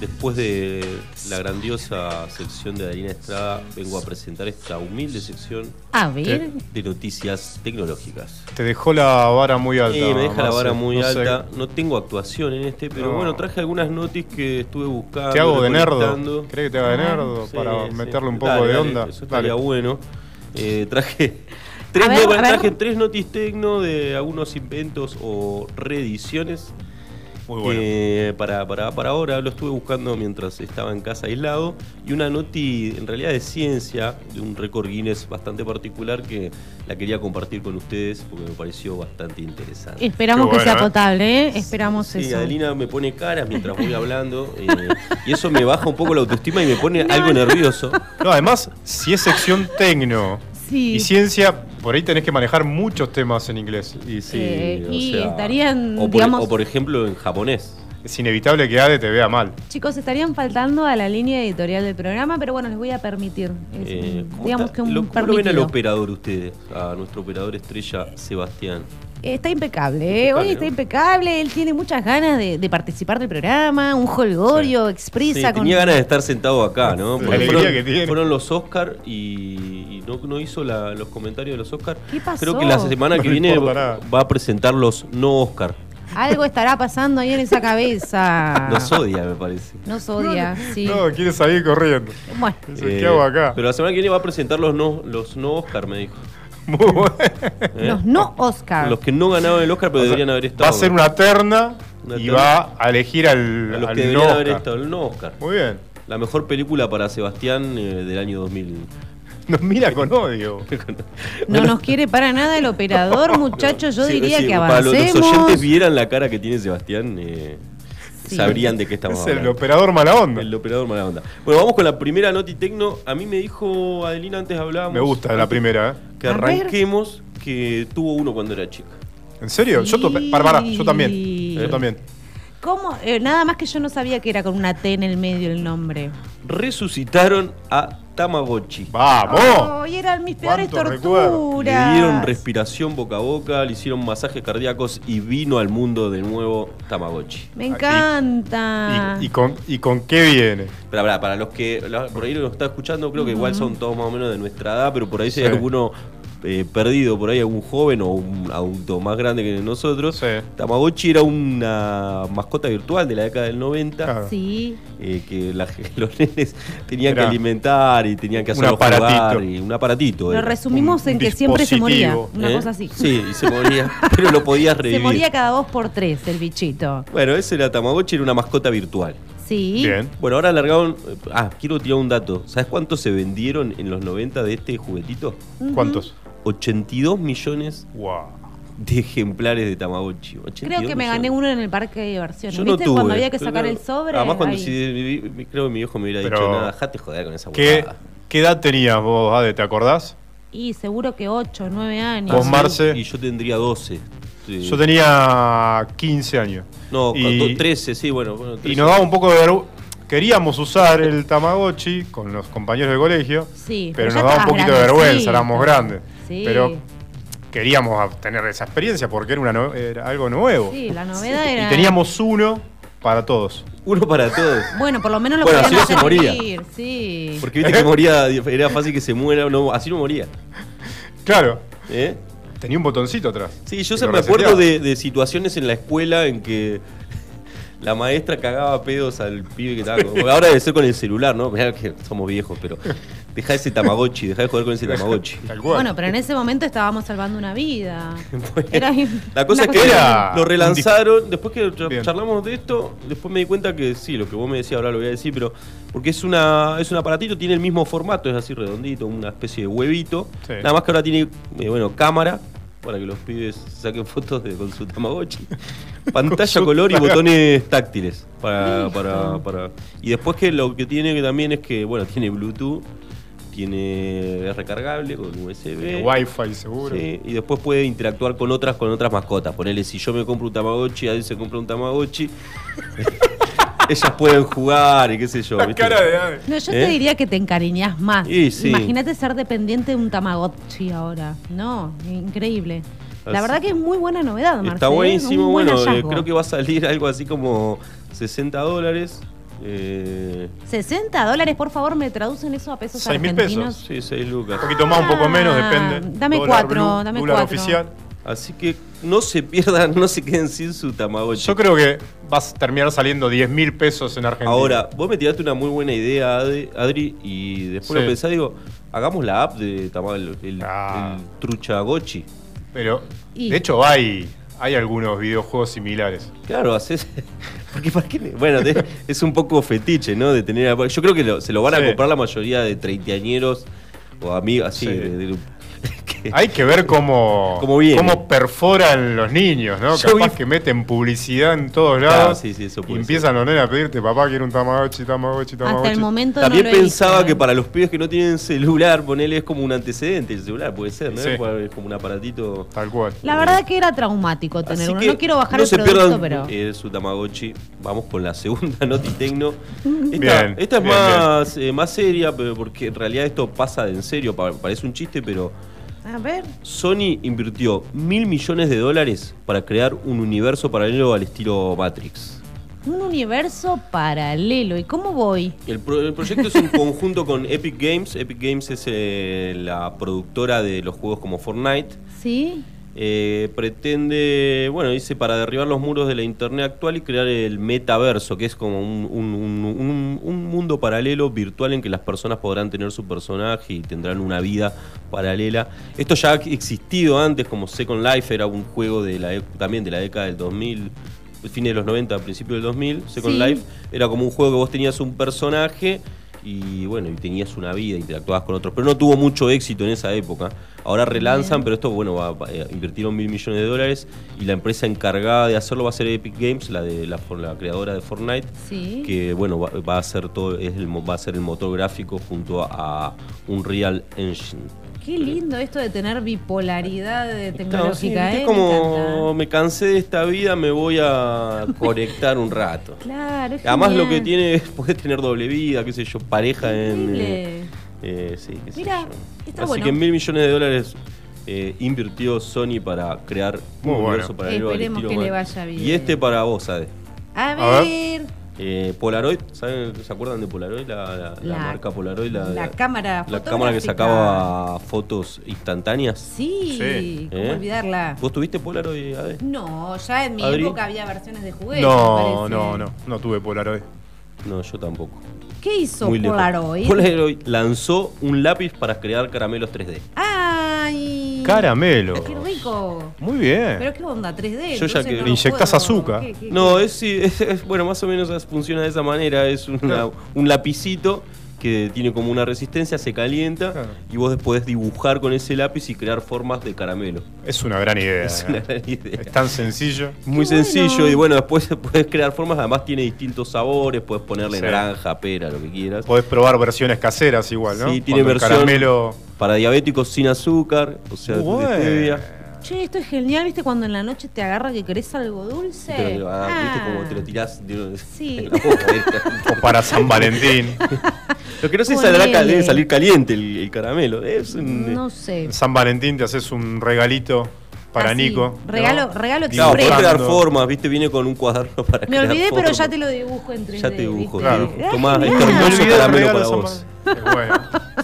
[SPEAKER 3] Después de la grandiosa sección de Adelina Estrada, vengo a presentar esta humilde sección
[SPEAKER 4] A ver.
[SPEAKER 3] de noticias tecnológicas.
[SPEAKER 2] Te dejó la vara muy alta.
[SPEAKER 3] Eh, me deja la vara muy
[SPEAKER 2] No sé.
[SPEAKER 3] alta. No tengo actuación en este, pero
[SPEAKER 2] No.
[SPEAKER 3] bueno, traje algunas noticias que estuve buscando.
[SPEAKER 2] Te hago de nerdo. ¿Crees que te haga de nerdo?
[SPEAKER 3] Sí,
[SPEAKER 2] para
[SPEAKER 3] sí.
[SPEAKER 2] meterle un poco
[SPEAKER 3] Dale,
[SPEAKER 2] de
[SPEAKER 3] dale,
[SPEAKER 2] onda.
[SPEAKER 3] Eso estaría
[SPEAKER 2] Dale.
[SPEAKER 3] bueno. Eh, traje tres,
[SPEAKER 4] ver,
[SPEAKER 3] no- traje tres notis tecno de algunos inventos o reediciones.
[SPEAKER 2] Muy bueno.
[SPEAKER 3] Eh, para, para, para ahora lo estuve buscando mientras estaba en casa aislado. Y una noti en realidad de ciencia, de un récord Guinness bastante particular que la quería compartir con ustedes porque me pareció bastante interesante.
[SPEAKER 4] Esperamos que sea
[SPEAKER 2] ¿eh?
[SPEAKER 4] potable, ¿eh? Esperamos
[SPEAKER 3] Sí,
[SPEAKER 4] eso.
[SPEAKER 3] Adelina me pone caras mientras voy hablando eh, y eso me baja un poco la autoestima y me pone
[SPEAKER 4] No,
[SPEAKER 3] algo nervioso.
[SPEAKER 2] No, además, si es sección tecno
[SPEAKER 4] Sí.
[SPEAKER 2] y ciencia, por ahí tenés que manejar muchos temas en inglés. Y sí,
[SPEAKER 4] Eh,
[SPEAKER 3] o
[SPEAKER 4] y
[SPEAKER 3] sea,
[SPEAKER 4] estarían,
[SPEAKER 3] o por,
[SPEAKER 4] digamos,
[SPEAKER 3] o por ejemplo en japonés.
[SPEAKER 2] es inevitable que Ade te vea mal.
[SPEAKER 4] chicos, estarían faltando a la línea editorial del programa, pero bueno, les voy a permitir. Es,
[SPEAKER 3] Eh,
[SPEAKER 4] mm,
[SPEAKER 3] ¿cómo
[SPEAKER 4] digamos
[SPEAKER 3] está?
[SPEAKER 4] que un
[SPEAKER 3] Lo- ¿Cómo lo ven al operador ustedes? A nuestro operador estrella Sebastián.
[SPEAKER 4] Está impecable, ¿eh?
[SPEAKER 3] Impecable,
[SPEAKER 4] hoy está
[SPEAKER 3] ¿no?
[SPEAKER 4] impecable, él tiene muchas ganas de, de participar del programa, un holgorio,
[SPEAKER 3] Sí,
[SPEAKER 4] expresa con...
[SPEAKER 3] tenía ganas de estar sentado acá, ¿no?
[SPEAKER 2] La alegría
[SPEAKER 3] fueron,
[SPEAKER 2] que tiene.
[SPEAKER 3] fueron los Oscar y, y no, no hizo la- los comentarios de los Oscar.
[SPEAKER 4] ¿Qué pasó?
[SPEAKER 3] Creo que la semana
[SPEAKER 2] No
[SPEAKER 3] que viene
[SPEAKER 2] nada.
[SPEAKER 3] va a presentar los no Oscar.
[SPEAKER 4] Algo estará pasando ahí en esa cabeza.
[SPEAKER 3] Los odia, me parece.
[SPEAKER 4] Nos odia, sí.
[SPEAKER 2] No, quiere salir corriendo.
[SPEAKER 4] Bueno,
[SPEAKER 3] Eh,
[SPEAKER 2] ¿Qué hago acá?
[SPEAKER 3] Pero la semana que viene va a presentar los no, los no Oscar, me dijo.
[SPEAKER 2] Muy bueno.
[SPEAKER 3] ¿eh?
[SPEAKER 4] los no Oscar.
[SPEAKER 3] Los que no ganaban el Oscar, pero
[SPEAKER 2] O sea,
[SPEAKER 3] deberían haber estado.
[SPEAKER 2] Va a ser una terna
[SPEAKER 3] Una
[SPEAKER 2] y
[SPEAKER 3] terna.
[SPEAKER 2] va a elegir al,
[SPEAKER 3] A los
[SPEAKER 2] al
[SPEAKER 3] que deberían
[SPEAKER 2] no
[SPEAKER 3] haber
[SPEAKER 2] Oscar.
[SPEAKER 3] estado el no Oscar.
[SPEAKER 2] Muy bien.
[SPEAKER 3] La mejor película para Sebastián eh, del año 2000.
[SPEAKER 2] Nos mira con odio.
[SPEAKER 4] No nos quiere para nada el operador, muchachos. Yo
[SPEAKER 3] Sí,
[SPEAKER 4] diría
[SPEAKER 3] sí,
[SPEAKER 4] que
[SPEAKER 3] Para los, los
[SPEAKER 4] avancemos.
[SPEAKER 3] oyentes vieran la cara que tiene Sebastián, eh. Sabrían de qué estamos
[SPEAKER 2] Es el
[SPEAKER 3] hablando.
[SPEAKER 2] operador mala onda.
[SPEAKER 3] El operador mala onda. Bueno, vamos con la primera noti tecno. A mí me dijo Adelina antes hablábamos.
[SPEAKER 2] Me gusta la primera, ¿eh?
[SPEAKER 3] Que arranquemos que tuvo uno cuando era chica.
[SPEAKER 2] ¿En serio? Yo, to- yo también. Yo también.
[SPEAKER 4] ¿Cómo? Eh, nada más que yo no sabía que era con una T en el medio el nombre.
[SPEAKER 3] Resucitaron a Tamagotchi.
[SPEAKER 2] ¡Vamos!
[SPEAKER 4] Oh, y eran mis peores
[SPEAKER 2] Cuánto recuerdo.
[SPEAKER 4] torturas.
[SPEAKER 3] Le dieron respiración boca a boca, le hicieron masajes cardíacos y vino al mundo de nuevo Tamagotchi.
[SPEAKER 4] Me encanta.
[SPEAKER 2] ¿Y, y con, ¿Y con qué viene?
[SPEAKER 3] Pero para, para los que la- por ahí nos está escuchando, creo que igual son todos más o menos de nuestra edad, pero por ahí si hay
[SPEAKER 2] Sí.
[SPEAKER 3] alguno eh, perdido, por ahí algún joven o un adulto más grande que nosotros.
[SPEAKER 2] Sí.
[SPEAKER 3] Tamagotchi era una mascota virtual de la década del 90.
[SPEAKER 2] Claro.
[SPEAKER 4] Sí.
[SPEAKER 3] eh, que la- los nenes tenían
[SPEAKER 2] Era
[SPEAKER 3] que alimentar y tenían que
[SPEAKER 2] un
[SPEAKER 3] hacerlo jugar
[SPEAKER 2] aparatito.
[SPEAKER 3] y un aparatito.
[SPEAKER 4] Lo resumimos
[SPEAKER 2] un
[SPEAKER 4] en que siempre se moría. Una
[SPEAKER 3] ¿Eh?
[SPEAKER 4] cosa así.
[SPEAKER 3] Sí, y se moría, pero lo podías
[SPEAKER 4] Se
[SPEAKER 3] revivir.
[SPEAKER 4] moría cada dos por tres el bichito.
[SPEAKER 3] Bueno, ese era Tamagotchi, era una mascota virtual.
[SPEAKER 4] Sí.
[SPEAKER 2] Bien.
[SPEAKER 3] Bueno, ahora alargaron. Ah, quiero tirar un dato. ¿Sabes cuántos se vendieron en los 90 de este juguetito?
[SPEAKER 2] ¿Cuántos?
[SPEAKER 3] 82 millones
[SPEAKER 2] Wow.
[SPEAKER 3] de ejemplares de Tamagotchi. 82
[SPEAKER 4] Creo que me gané uno en el parque de diversiones.
[SPEAKER 3] Yo no
[SPEAKER 4] ¿Viste?
[SPEAKER 3] tuve.
[SPEAKER 4] Cuando había que sacar el sobre.
[SPEAKER 3] Además, cuando si- creo que mi viejo me hubiera
[SPEAKER 2] Pero-
[SPEAKER 3] dicho nada, dejate joder con esa
[SPEAKER 2] ¿Qué. ¿Qué edad tenías vos, Ade? ¿Te acordás?
[SPEAKER 4] Y seguro que 8, 9 años.
[SPEAKER 2] Vos, Marce.
[SPEAKER 3] Y yo tendría 12. Sí.
[SPEAKER 2] Yo tenía 15 años.
[SPEAKER 3] No,
[SPEAKER 2] y,
[SPEAKER 3] con- 13, sí, bueno. bueno
[SPEAKER 2] y
[SPEAKER 3] 13.
[SPEAKER 2] nos daba un poco de vergüenza. Queríamos usar el Tamagotchi con los compañeros del colegio,
[SPEAKER 4] Sí,
[SPEAKER 2] pero nos daba un poquito de vergüenza, éramos grandes.
[SPEAKER 4] Sí.
[SPEAKER 2] Pero queríamos tener esa experiencia porque era, una no- era algo nuevo.
[SPEAKER 4] Sí, la novedad era.
[SPEAKER 2] Y teníamos uno para todos.
[SPEAKER 3] Uno para todos.
[SPEAKER 4] Bueno, por lo menos lo
[SPEAKER 3] Bueno,
[SPEAKER 4] podían
[SPEAKER 3] así no se moría.
[SPEAKER 4] Sí.
[SPEAKER 3] Porque viste que moría, era fácil que se muera, no, así no moría.
[SPEAKER 2] Claro,
[SPEAKER 3] ¿Eh?
[SPEAKER 2] tenía un botoncito atrás.
[SPEAKER 3] Sí, yo se me acuerdo de, de situaciones en la escuela en que la maestra cagaba pedos al pibe que estaba. con- Ahora debe ser con el celular, ¿no? Mirá que somos viejos, pero deja ese Tamagotchi, deja de jugar con ese Tamagotchi.
[SPEAKER 2] Tal cual.
[SPEAKER 4] Bueno, pero en ese momento estábamos salvando una vida.
[SPEAKER 3] Bueno,
[SPEAKER 4] Era
[SPEAKER 3] la cosa es que
[SPEAKER 2] Era
[SPEAKER 3] lo relanzaron. Después que
[SPEAKER 2] Bien.
[SPEAKER 3] charlamos de esto, después me di cuenta que sí, lo que vos me decías ahora lo voy a decir, pero porque es una es un aparatito, tiene el mismo formato, es así redondito, una especie de huevito.
[SPEAKER 2] Sí.
[SPEAKER 3] Nada más que ahora tiene, eh, bueno, cámara para que los pibes saquen fotos de, con su Tamagotchi. Pantalla
[SPEAKER 2] su
[SPEAKER 3] color y botones táctiles. Para, para, para- Y después que lo que tiene que también es que, bueno, tiene Bluetooth, tiene es recargable con USB.
[SPEAKER 2] Wi-Fi seguro.
[SPEAKER 3] Sí, y después puede interactuar con otras con otras mascotas. Ponele, si yo me compro un Tamagotchi, a él se compra un Tamagotchi. ellas pueden jugar y qué sé yo.
[SPEAKER 2] La
[SPEAKER 3] ¿viste?
[SPEAKER 2] cara de.
[SPEAKER 4] No, yo
[SPEAKER 3] ¿Eh?
[SPEAKER 4] te diría que te encariñás más.
[SPEAKER 3] Sí.
[SPEAKER 4] Imagínate ser dependiente de un Tamagotchi ahora. No, increíble. La
[SPEAKER 3] Así
[SPEAKER 4] verdad que es muy buena novedad, Marce.
[SPEAKER 3] Está
[SPEAKER 4] ¿eh?
[SPEAKER 3] buenísimo,
[SPEAKER 4] buen
[SPEAKER 3] bueno, eh,
[SPEAKER 4] hallazgo.
[SPEAKER 3] creo que va a salir algo así como 60 dólares. Eh,
[SPEAKER 4] 60 dólares, por favor, me traducen eso a pesos
[SPEAKER 2] 6 mil
[SPEAKER 4] argentinos.
[SPEAKER 2] pesos.
[SPEAKER 3] sí, 6 lucas.
[SPEAKER 2] Un poquito más, un poco menos,
[SPEAKER 4] Ah,
[SPEAKER 2] depende.
[SPEAKER 4] dame
[SPEAKER 2] Dólar
[SPEAKER 4] cuatro,
[SPEAKER 2] blue,
[SPEAKER 4] dame
[SPEAKER 2] dólar
[SPEAKER 4] cuatro.
[SPEAKER 2] oficial.
[SPEAKER 3] Así que no se pierdan, no se queden sin su Tamagotchi.
[SPEAKER 2] Yo creo que vas a terminar saliendo 10 mil pesos en Argentina.
[SPEAKER 3] Ahora, vos me tiraste una muy buena idea, Adri, Adri, y después
[SPEAKER 2] Sí.
[SPEAKER 3] lo pensé, digo, hagamos la app de Tamagotchi, el,
[SPEAKER 2] Ah.
[SPEAKER 3] el Truchagotchi.
[SPEAKER 2] Pero,
[SPEAKER 4] Y-
[SPEAKER 2] de hecho, hay, hay algunos videojuegos similares.
[SPEAKER 3] Claro, haces. Porque, ¿para qué? Bueno, de- es un poco fetiche, ¿no? De tener. Yo creo que lo- se lo van a
[SPEAKER 2] Sí.
[SPEAKER 3] comprar la mayoría de treintañeros o amigos, así.
[SPEAKER 2] Sí.
[SPEAKER 3] de- de- que-
[SPEAKER 2] Hay que ver cómo,
[SPEAKER 3] Cómo
[SPEAKER 2] perforan los niños, ¿no?
[SPEAKER 3] Yo
[SPEAKER 2] Capaz
[SPEAKER 3] vi-
[SPEAKER 2] que meten publicidad en todos
[SPEAKER 3] Claro,
[SPEAKER 2] lados.
[SPEAKER 3] sí, sí, eso
[SPEAKER 2] y empiezan los nenes a pedirte, papá, quiero un Tamagotchi, Tamagotchi, Tamagotchi.
[SPEAKER 4] Hasta el momento
[SPEAKER 3] También
[SPEAKER 4] no lo he
[SPEAKER 3] pensaba
[SPEAKER 4] visto,
[SPEAKER 3] que para los pibes que no tienen celular, ponerle es como un antecedente el celular, puede ser, ¿no?
[SPEAKER 2] Sí.
[SPEAKER 3] Es como un aparatito.
[SPEAKER 2] Tal cual.
[SPEAKER 4] La verdad que era traumático tener
[SPEAKER 3] Así
[SPEAKER 4] uno.
[SPEAKER 3] que
[SPEAKER 4] No quiero bajar
[SPEAKER 3] no
[SPEAKER 4] el
[SPEAKER 3] se
[SPEAKER 4] producto,
[SPEAKER 3] pierdan
[SPEAKER 4] pero.
[SPEAKER 3] eh, su Tamagotchi. Vamos con la segunda Noti Tecno. Esta,
[SPEAKER 2] Bien,
[SPEAKER 3] esta es
[SPEAKER 2] bien,
[SPEAKER 3] más, eh, más seria, pero porque en realidad esto pasa de en serio. pa- Parece un chiste, pero
[SPEAKER 4] A ver.
[SPEAKER 3] Sony invirtió mil millones de dólares para crear un universo paralelo al estilo Matrix.
[SPEAKER 4] Un universo paralelo. ¿Y cómo voy?
[SPEAKER 3] El, pro- el proyecto es en conjunto con Epic Games. Epic Games es eh, la productora de los juegos como Fortnite.
[SPEAKER 4] ¿Sí?
[SPEAKER 3] Eh, pretende, bueno, dice, para derribar los muros de la internet actual y crear el metaverso, que es como un, un- un- un- un mundo paralelo virtual en que las personas podrán tener su personaje y tendrán una vida paralela. Esto ya ha existido antes, como Second Life era un juego de la, e- también de la década del 2000, fines de los 90, principios del 2000. Second
[SPEAKER 4] Sí.
[SPEAKER 3] Life era como un juego que vos tenías un personaje y bueno, y tenías una vida, interactuabas con otros, pero no tuvo mucho éxito en esa época. Ahora relanzan,
[SPEAKER 4] Bien.
[SPEAKER 3] pero esto, bueno, va, va- eh, invirtieron mil millones de dólares y la empresa encargada de hacerlo va a ser Epic Games, la de la, creadora de Fortnite,
[SPEAKER 4] Sí.
[SPEAKER 3] que bueno, va, va a ser todo, es el, va a ser el motor gráfico junto a Unreal Engine.
[SPEAKER 4] Qué lindo esto de tener bipolaridad de
[SPEAKER 3] Claro, sí,
[SPEAKER 4] tecnológica, ¿eh? Me
[SPEAKER 3] como me cansé de esta vida, me voy a conectar un rato.
[SPEAKER 4] Claro, es
[SPEAKER 3] Además lo que tiene es poder tener doble vida, qué sé yo, pareja en...
[SPEAKER 4] Increíble.
[SPEAKER 3] eh, eh, sí, qué sé
[SPEAKER 4] Mira,
[SPEAKER 3] yo.
[SPEAKER 4] está
[SPEAKER 3] Así
[SPEAKER 4] bueno.
[SPEAKER 3] que mil millones de dólares eh, invirtió Sony para crear un
[SPEAKER 2] bueno.
[SPEAKER 3] universo paralelo al
[SPEAKER 4] Esperemos que le vaya bien.
[SPEAKER 3] Y este para vos, Ade.
[SPEAKER 4] A
[SPEAKER 2] A
[SPEAKER 4] ver.
[SPEAKER 3] Eh, Polaroid, ¿saben? ¿se acuerdan de Polaroid? La, la- la
[SPEAKER 4] La-
[SPEAKER 3] marca Polaroid, la,
[SPEAKER 4] la cámara
[SPEAKER 3] la cámara que sacaba fotos instantáneas.
[SPEAKER 4] Sí,
[SPEAKER 2] Sí.
[SPEAKER 4] cómo
[SPEAKER 3] ¿Eh?
[SPEAKER 4] olvidarla.
[SPEAKER 3] ¿Vos tuviste Polaroid, Ade?
[SPEAKER 4] No, ya en mi
[SPEAKER 3] Adri.
[SPEAKER 4] época había versiones de juguetes.
[SPEAKER 2] No, no, no. No tuve Polaroid.
[SPEAKER 3] No, yo tampoco.
[SPEAKER 4] ¿Qué hizo
[SPEAKER 3] Muy lejos.
[SPEAKER 4] Polaroid?
[SPEAKER 3] Polaroid lanzó un lápiz para crear caramelos 3D.
[SPEAKER 4] ¡Ay!
[SPEAKER 2] Caramelo.
[SPEAKER 4] ¡Qué rico!
[SPEAKER 2] Muy bien.
[SPEAKER 4] ¿Pero qué onda? ¿3D?
[SPEAKER 3] Yo ya que-
[SPEAKER 4] no puedo-
[SPEAKER 2] azúcar.
[SPEAKER 4] ¿Qué- qué-
[SPEAKER 3] No, es, sí, es, es- bueno, más o menos funciona de esa manera. Es una- un lapicito que tiene como una resistencia, se calienta
[SPEAKER 2] Claro.
[SPEAKER 3] y vos podés dibujar con ese lápiz y crear formas de caramelo.
[SPEAKER 2] Es una gran idea.
[SPEAKER 3] Es
[SPEAKER 2] ¿eh?
[SPEAKER 3] una gran idea.
[SPEAKER 2] Es tan sencillo.
[SPEAKER 3] Muy
[SPEAKER 4] Qué bueno.
[SPEAKER 3] sencillo y bueno, después puedes crear formas, además tiene distintos sabores, puedes ponerle
[SPEAKER 2] Sí.
[SPEAKER 3] naranja, pera, lo que quieras.
[SPEAKER 2] Podés probar versiones caseras igual, ¿no?
[SPEAKER 3] Sí, tiene
[SPEAKER 2] Cuando
[SPEAKER 3] versión
[SPEAKER 2] caramelo.
[SPEAKER 3] para diabéticos sin azúcar, o sea, de stevia.
[SPEAKER 4] Che, esto es genial, ¿viste? Cuando en la noche te agarra que querés algo dulce.
[SPEAKER 3] Te lo- ah, ¿Viste
[SPEAKER 4] Ah.
[SPEAKER 3] cómo te lo tirás de-
[SPEAKER 4] Sí.
[SPEAKER 3] en la boca?
[SPEAKER 2] O para San Valentín.
[SPEAKER 3] Lo que no sé si
[SPEAKER 4] Ponele.
[SPEAKER 3] saldrá cal- debe salir caliente el, el caramelo. Es un-
[SPEAKER 4] No sé.
[SPEAKER 2] En San Valentín te haces un regalito para
[SPEAKER 4] Así,
[SPEAKER 2] Nico. ¿no?
[SPEAKER 4] regalo- regalo
[SPEAKER 3] Claro, podés crear formas, viste, viene con un cuaderno para
[SPEAKER 4] Me
[SPEAKER 3] crear
[SPEAKER 4] olvidé, pero ya te lo dibujo en 3D.
[SPEAKER 3] Ya te dibujo,
[SPEAKER 4] ¿viste?
[SPEAKER 2] claro.
[SPEAKER 4] Ah,
[SPEAKER 3] Tomá, este hermoso caramelo
[SPEAKER 2] regalo
[SPEAKER 3] para vos.
[SPEAKER 2] Qué bueno,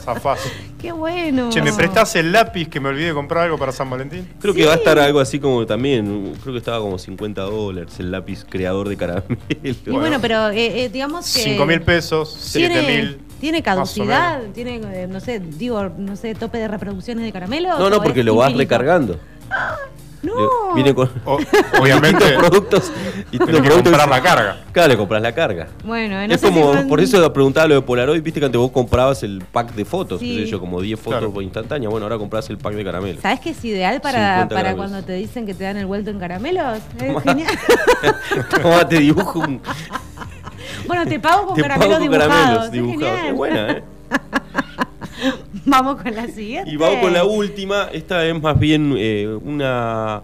[SPEAKER 2] zafás.
[SPEAKER 4] Qué bueno.
[SPEAKER 2] Che, ¿me prestás el lápiz que me olvidé de comprar algo para San Valentín?
[SPEAKER 3] Creo que va a estar algo así como también, creo que estaba como 50 dólares el lápiz creador de caramelo.
[SPEAKER 4] Y bueno, pero eh, eh, digamos que.
[SPEAKER 2] 5 mil pesos, 7
[SPEAKER 4] Tiene,
[SPEAKER 2] mil.
[SPEAKER 4] tiene caducidad, tiene, eh, no sé, digo, no sé, tope de reproducciones de caramelo.
[SPEAKER 3] No, no,
[SPEAKER 4] ¿O
[SPEAKER 3] porque lo vas recargando.
[SPEAKER 4] No.
[SPEAKER 3] Le- Viene con
[SPEAKER 2] O- obviamente,
[SPEAKER 3] productos y
[SPEAKER 2] que
[SPEAKER 3] productos-
[SPEAKER 2] comprar la carga.
[SPEAKER 3] Claro, le compras la carga.
[SPEAKER 4] Bueno, no
[SPEAKER 3] es como,
[SPEAKER 4] si
[SPEAKER 3] por eso preguntaba lo de Polaroid, viste que antes vos comprabas el pack de fotos,
[SPEAKER 4] Sí.
[SPEAKER 3] qué sé yo, como 10 fotos
[SPEAKER 2] Claro.
[SPEAKER 3] por instantánea, bueno, ahora compras el pack de caramelo.
[SPEAKER 4] ¿Sabes qué es ideal para,
[SPEAKER 3] 50
[SPEAKER 4] para cuando te dicen que te dan el vuelto en caramelos? Es
[SPEAKER 3] Tomá.
[SPEAKER 4] genial.
[SPEAKER 3] Toma, te dibujo un,
[SPEAKER 4] bueno, te pago con
[SPEAKER 3] te
[SPEAKER 4] caramelos
[SPEAKER 3] pago con
[SPEAKER 4] dibujados.
[SPEAKER 3] caramelos
[SPEAKER 4] es
[SPEAKER 3] dibujados.
[SPEAKER 4] genial.
[SPEAKER 3] Es buena, ¿eh?
[SPEAKER 4] Vamos con la siguiente.
[SPEAKER 3] Y vamos con la última. Esta es más bien eh, una.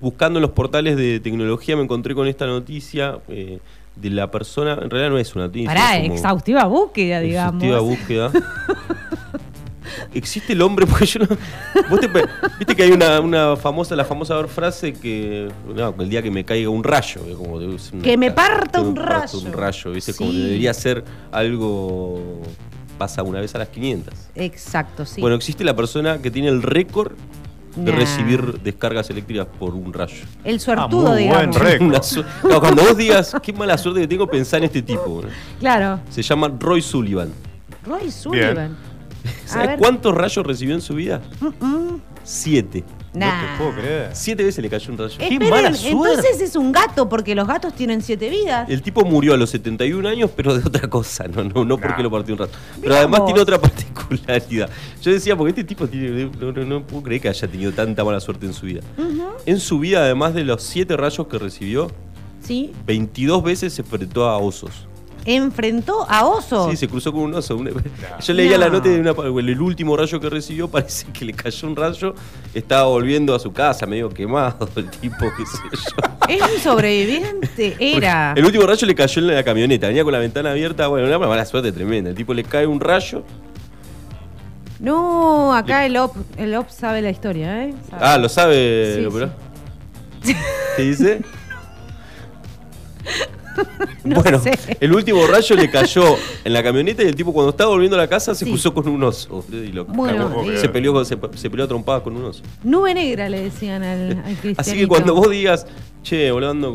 [SPEAKER 3] Buscando en los portales de tecnología me encontré con esta noticia eh, de la persona. En realidad no es una noticia.
[SPEAKER 4] Pará,
[SPEAKER 3] como
[SPEAKER 4] exhaustiva búsqueda, digamos.
[SPEAKER 3] exhaustiva búsqueda. existe el hombre, porque yo no. Vos te pe- viste que hay una, una famosa, la famosa frase que. No, el día que me caiga un rayo. que como es una-
[SPEAKER 4] Que me parta un
[SPEAKER 3] parta un
[SPEAKER 4] rayo.
[SPEAKER 3] rayo, ¿viste? Como
[SPEAKER 4] Sí.
[SPEAKER 3] debería ser algo. Pasa una vez a las 500.
[SPEAKER 4] Exacto, sí.
[SPEAKER 3] Bueno, existe la persona que tiene el récord de
[SPEAKER 4] Nah.
[SPEAKER 3] recibir descargas eléctricas por un rayo.
[SPEAKER 4] el suertudo, digamos.
[SPEAKER 3] Una su- No, cuando vos digas qué mala suerte que tengo, pensá en este tipo. ¿no?
[SPEAKER 4] Claro.
[SPEAKER 3] Se llama Roy Sullivan.
[SPEAKER 4] Roy Sullivan.
[SPEAKER 3] ¿Sabes cuántos rayos recibió en su vida?
[SPEAKER 4] Mm, mm.
[SPEAKER 3] Siete.
[SPEAKER 4] Nah.
[SPEAKER 2] puedo creer.
[SPEAKER 3] Siete veces le cayó un rayo.
[SPEAKER 4] Esperen, entonces es un gato, porque los gatos tienen siete vidas.
[SPEAKER 3] El tipo murió a los 71 años, pero de otra cosa, no, no, no porque lo partió un rato. Pero
[SPEAKER 4] Mirá
[SPEAKER 3] además
[SPEAKER 4] vos.
[SPEAKER 3] tiene otra particularidad. Yo decía, porque este tipo tiene, no, no- no puedo creer que haya tenido tanta mala suerte en su vida. En su vida, además de los siete rayos que recibió,
[SPEAKER 4] Sí.
[SPEAKER 3] 22 veces se enfrentó a osos.
[SPEAKER 4] Enfrentó a osos.
[SPEAKER 3] Sí, se cruzó con un oso. Yo leía la
[SPEAKER 4] No.
[SPEAKER 3] nota de una, el último rayo que recibió, parece que le cayó un rayo, estaba volviendo a su casa, medio quemado el tipo, qué sé yo.
[SPEAKER 4] Es un sobreviviente. Era.
[SPEAKER 3] El último rayo le cayó en la camioneta, venía con la ventana abierta, bueno, una mala suerte tremenda. El tipo le cae un rayo.
[SPEAKER 4] No, acá el OP, el OP sabe la historia, ¿eh? Sabe.
[SPEAKER 3] Ah, lo sabe,
[SPEAKER 4] Sí,
[SPEAKER 3] lo operó. ¿Qué dice?
[SPEAKER 4] No
[SPEAKER 3] bueno,
[SPEAKER 4] sé.
[SPEAKER 3] el último rayo le cayó en la camioneta y el tipo cuando estaba volviendo a la casa se cruzó con un oso. Y lo
[SPEAKER 4] Bueno,
[SPEAKER 3] cagó. se, peleó, con- se, se peleó a trompadas con un oso.
[SPEAKER 4] Nube negra le decían al, al.
[SPEAKER 3] Así que cuando vos digas, che, volando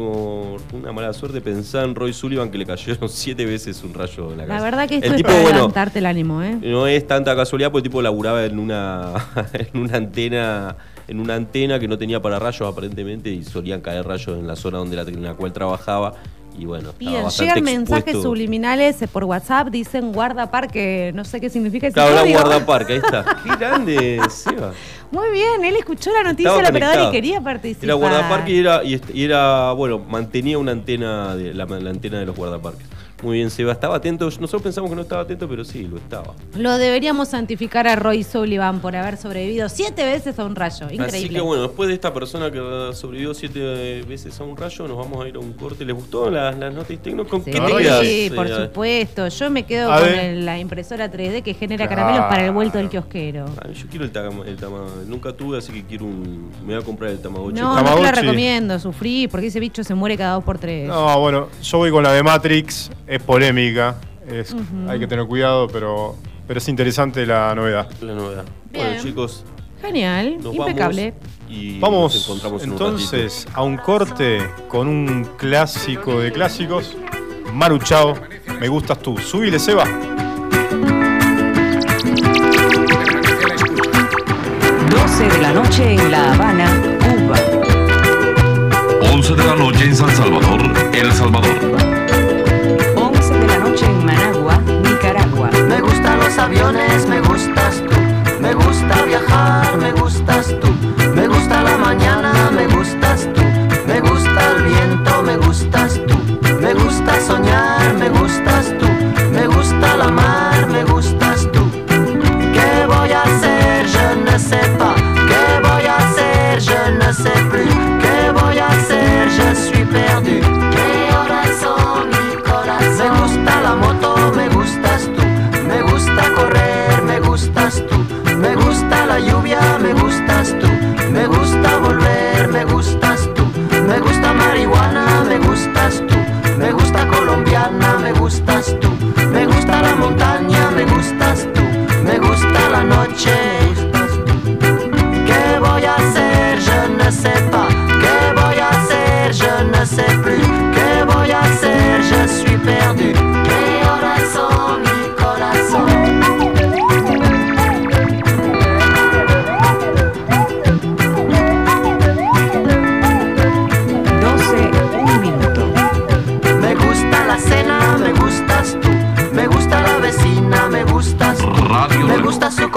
[SPEAKER 3] con una mala suerte, pensá en Roy Sullivan que le cayeron siete veces un rayo en la casa.
[SPEAKER 4] La verdad que esto
[SPEAKER 3] el
[SPEAKER 4] es
[SPEAKER 3] tipo,
[SPEAKER 4] para
[SPEAKER 3] bueno,
[SPEAKER 4] levantarte el ánimo, ¿eh?
[SPEAKER 3] no es tanta casualidad porque el tipo laburaba en una, en una antena en una antena que no tenía para rayos aparentemente y solían caer rayos en la zona donde la, en la cual trabajaba y bueno,
[SPEAKER 4] Bien, llegan mensajes
[SPEAKER 3] expuesto.
[SPEAKER 4] subliminales eh, por WhatsApp, dicen guardaparque, no sé qué significa ese
[SPEAKER 3] Claro, guardaparque, ahí está. Qué grande, Seba.
[SPEAKER 4] Muy bien, él escuchó la noticia del operador y quería participar.
[SPEAKER 3] Era guardaparque y era, y era, bueno, mantenía una antena, de, la, la antena de los guardaparques. Muy bien, Seba, estaba atento. Nosotros pensamos que no estaba atento, pero sí, lo estaba.
[SPEAKER 4] Lo deberíamos santificar a Roy Sullivan por haber sobrevivido siete veces a un rayo. Increíble.
[SPEAKER 3] Así que bueno, después de esta persona que sobrevivió siete veces a un rayo, nos vamos a ir a un corte. ¿Les gustó las, las notas tecno? ¿Con
[SPEAKER 4] Sí,
[SPEAKER 3] qué te quedas?
[SPEAKER 4] por
[SPEAKER 3] eh,
[SPEAKER 4] supuesto. Yo me quedo
[SPEAKER 3] A
[SPEAKER 4] con el- la impresora 3D que genera
[SPEAKER 3] Claro.
[SPEAKER 4] caramelos para el vuelto del kiosquero.
[SPEAKER 3] Ah, Yo quiero el, tama, el tama- Nunca tuve, así que quiero un. Me voy a comprar el Tamagotchi.
[SPEAKER 4] No, no te la recomiendo, sufrí, porque ese bicho se muere cada dos por tres.
[SPEAKER 2] No, bueno, yo voy con la de Matrix, es polémica, es- hay que tener cuidado, pero, pero es interesante la novedad.
[SPEAKER 3] La novedad.
[SPEAKER 4] Bien.
[SPEAKER 3] Bueno, chicos,
[SPEAKER 4] Genial,
[SPEAKER 3] nos
[SPEAKER 4] impecable.
[SPEAKER 3] vamos y nos
[SPEAKER 2] Vamos
[SPEAKER 3] encontramos en un
[SPEAKER 2] entonces a un corte con un clásico de clásicos. Maru Chao, me gustas tú. Subile, Seba.
[SPEAKER 11] 12 de la noche en La Habana, Cuba.
[SPEAKER 12] 11 de la noche en San Salvador, El Salvador.
[SPEAKER 13] Aviones, me gustas tú. Me gusta viajar, me gustas tú. Me gusta la mañana, me gustas tú. Me gusta el viento, me gustas tú. Me gusta soñar, me gustas tú. Me gusta la mar,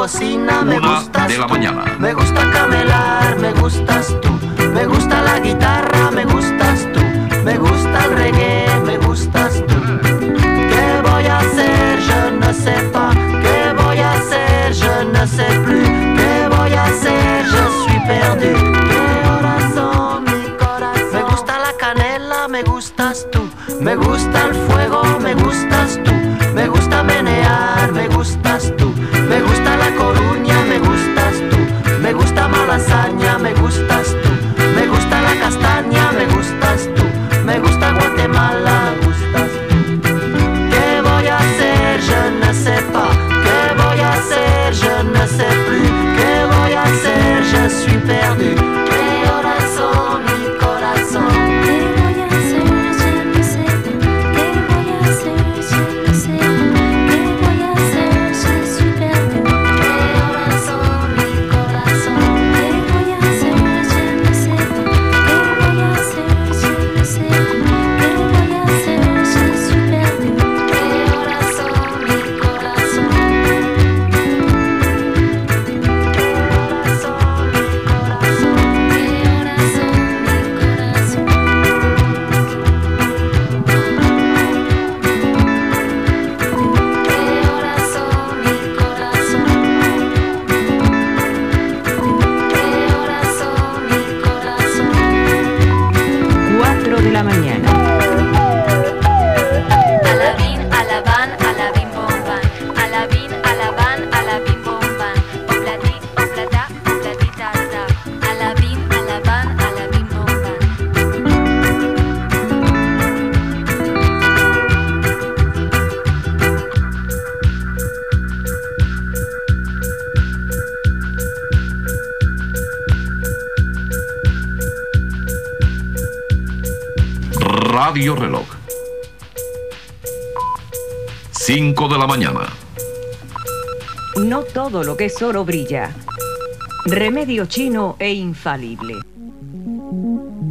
[SPEAKER 13] cocina, me
[SPEAKER 12] Una
[SPEAKER 13] gustas
[SPEAKER 12] de la
[SPEAKER 13] tú.
[SPEAKER 12] mañana.
[SPEAKER 13] Me gusta camelar, me gustas tú. Me gusta la guitarra, me gustas tú. Me gusta el reggae, me gustas tú. ¿Qué voy a hacer? Je ne sais pas. ¿Qué voy a hacer? Je ne sais plus. ¿Qué voy a hacer? Je suis perdu. ¿Qué horas son mi corazón? Me gusta la canela, me gustas tú. Me gusta el
[SPEAKER 12] Radio Reloj. 5 de la mañana.
[SPEAKER 11] No todo lo que es oro brilla. Remedio chino e infalible.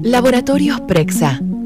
[SPEAKER 14] Laboratorios Prexa.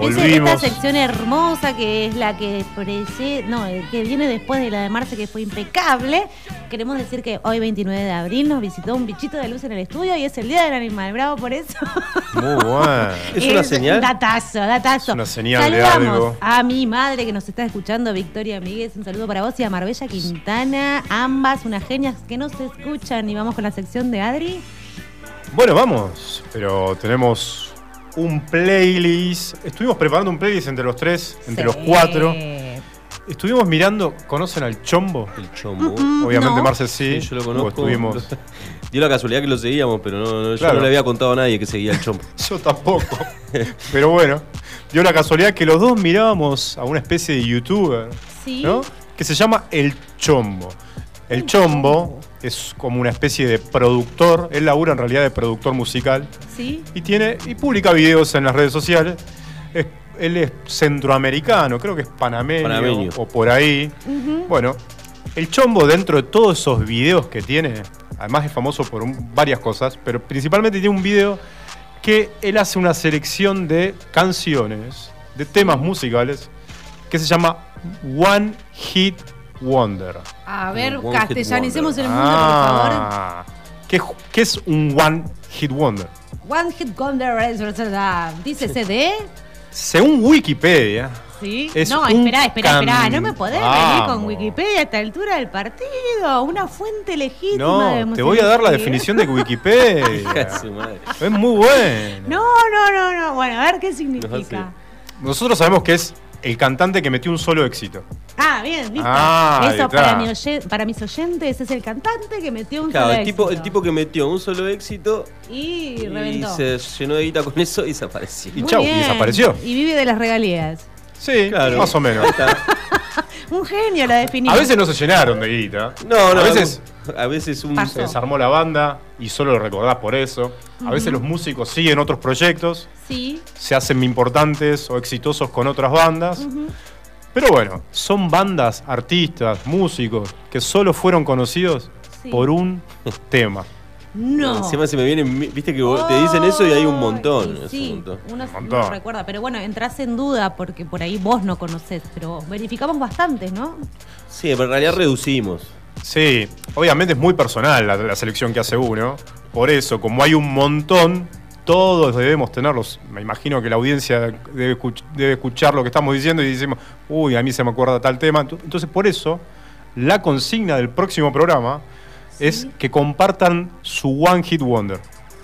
[SPEAKER 2] Volvimos.
[SPEAKER 4] esta sección hermosa que es la que prece- no, que viene después de la de Marce que fue impecable, queremos decir que hoy 29 de abril nos visitó un bichito de luz en el estudio y es el Día del Animal. Bravo por eso.
[SPEAKER 2] Muy bueno.
[SPEAKER 3] ¿Es una señal?
[SPEAKER 4] Datazo, datazo.
[SPEAKER 2] Es una señal de algo.
[SPEAKER 4] a mi madre que nos está escuchando, Victoria Miguel. Un saludo para vos y a Marbella Quintana. Ambas unas genias que nos escuchan. Y vamos con la sección de Adri.
[SPEAKER 2] Bueno, vamos, pero tenemos un playlist. Estuvimos preparando un playlist entre los tres, entre los cuatro. Estuvimos mirando, ¿conocen al Chombo?
[SPEAKER 3] El Chombo.
[SPEAKER 4] Mm,
[SPEAKER 2] Obviamente
[SPEAKER 3] No.
[SPEAKER 2] Marcel sí.
[SPEAKER 3] yo lo conozco.
[SPEAKER 2] Estuvimos.
[SPEAKER 3] Dio la casualidad que lo seguíamos, pero no, no- yo no le había contado a nadie que seguía el Chombo.
[SPEAKER 2] Yo tampoco. Pero bueno, dio la casualidad que los dos mirábamos a una especie de youtuber,
[SPEAKER 4] Sí.
[SPEAKER 2] ¿no? Que se llama El Chombo. El Chombo es como una especie de productor, él labura en realidad de productor musical
[SPEAKER 4] Sí.
[SPEAKER 2] y tiene y publica videos en las redes sociales. Es él es centroamericano, creo que es panameño,
[SPEAKER 3] Panameño.
[SPEAKER 2] o por ahí. Bueno, el Chombo dentro de todos esos videos que tiene, además es famoso por un- varias cosas, pero principalmente tiene un video que él hace una selección de canciones, de temas musicales, que se llama One Hit Wonder.
[SPEAKER 4] A ver, castellanicemos el mundo, por favor.
[SPEAKER 2] Ah, ¿Qué, qué es un One Hit Wonder?
[SPEAKER 4] One Hit Wonder es- dice CD.
[SPEAKER 2] Según Wikipedia,
[SPEAKER 4] Sí.
[SPEAKER 2] Es
[SPEAKER 4] no, espera, espera, espera. No me podés venir con. Wikipedia a esta altura del partido. Una fuente legítima de
[SPEAKER 2] no, te voy a dar la definición de Wikipedia.
[SPEAKER 3] Su madre.
[SPEAKER 2] es muy bueno.
[SPEAKER 4] No, no, no, no. Bueno, a ver qué significa.
[SPEAKER 2] Nosotros sabemos que es el cantante que metió un solo éxito.
[SPEAKER 4] Ah, bien, listo.
[SPEAKER 2] Ah,
[SPEAKER 4] Eso para, mi oye- para mis oyentes es el cantante que metió un
[SPEAKER 3] Claro,
[SPEAKER 4] solo
[SPEAKER 3] el tipo, el
[SPEAKER 4] éxito.
[SPEAKER 3] tipo que metió un solo éxito
[SPEAKER 4] Y
[SPEAKER 3] y
[SPEAKER 4] reventó.
[SPEAKER 3] se llenó de guita con eso y desapareció.
[SPEAKER 4] Muy bien. Y vive de las regalías.
[SPEAKER 2] Sí,
[SPEAKER 3] Claro.
[SPEAKER 2] más o menos.
[SPEAKER 4] Un genio la definió.
[SPEAKER 2] A veces no se llenaron de guita.
[SPEAKER 3] No, no,
[SPEAKER 2] A veces
[SPEAKER 3] a veces un
[SPEAKER 2] se desarmó la banda y solo lo recordás por eso. A veces los músicos siguen otros proyectos,
[SPEAKER 4] Sí.
[SPEAKER 2] se hacen importantes o exitosos con otras bandas. Pero bueno, son bandas, artistas, músicos que solo fueron conocidos
[SPEAKER 4] Sí.
[SPEAKER 2] por un tema.
[SPEAKER 4] No.
[SPEAKER 3] Encima se me viene, viste que te dicen eso y hay un montón. un
[SPEAKER 4] Sí,
[SPEAKER 3] montón.
[SPEAKER 4] uno
[SPEAKER 2] Un
[SPEAKER 4] no
[SPEAKER 2] montón.
[SPEAKER 4] recuerda, pero bueno, entras en duda porque por ahí vos no conocés, pero verificamos bastantes, ¿no?
[SPEAKER 3] Sí, pero en realidad reducimos.
[SPEAKER 2] Sí, obviamente es muy personal la, la selección que hace uno. Por eso, como hay un montón, todos debemos tenerlos. Me imagino que la audiencia debe, escuch- debe escuchar lo que estamos diciendo y decimos, uy, a mí se me acuerda tal tema. Ent- Entonces, por eso, la consigna del próximo programa es que compartan su One Hit Wonder.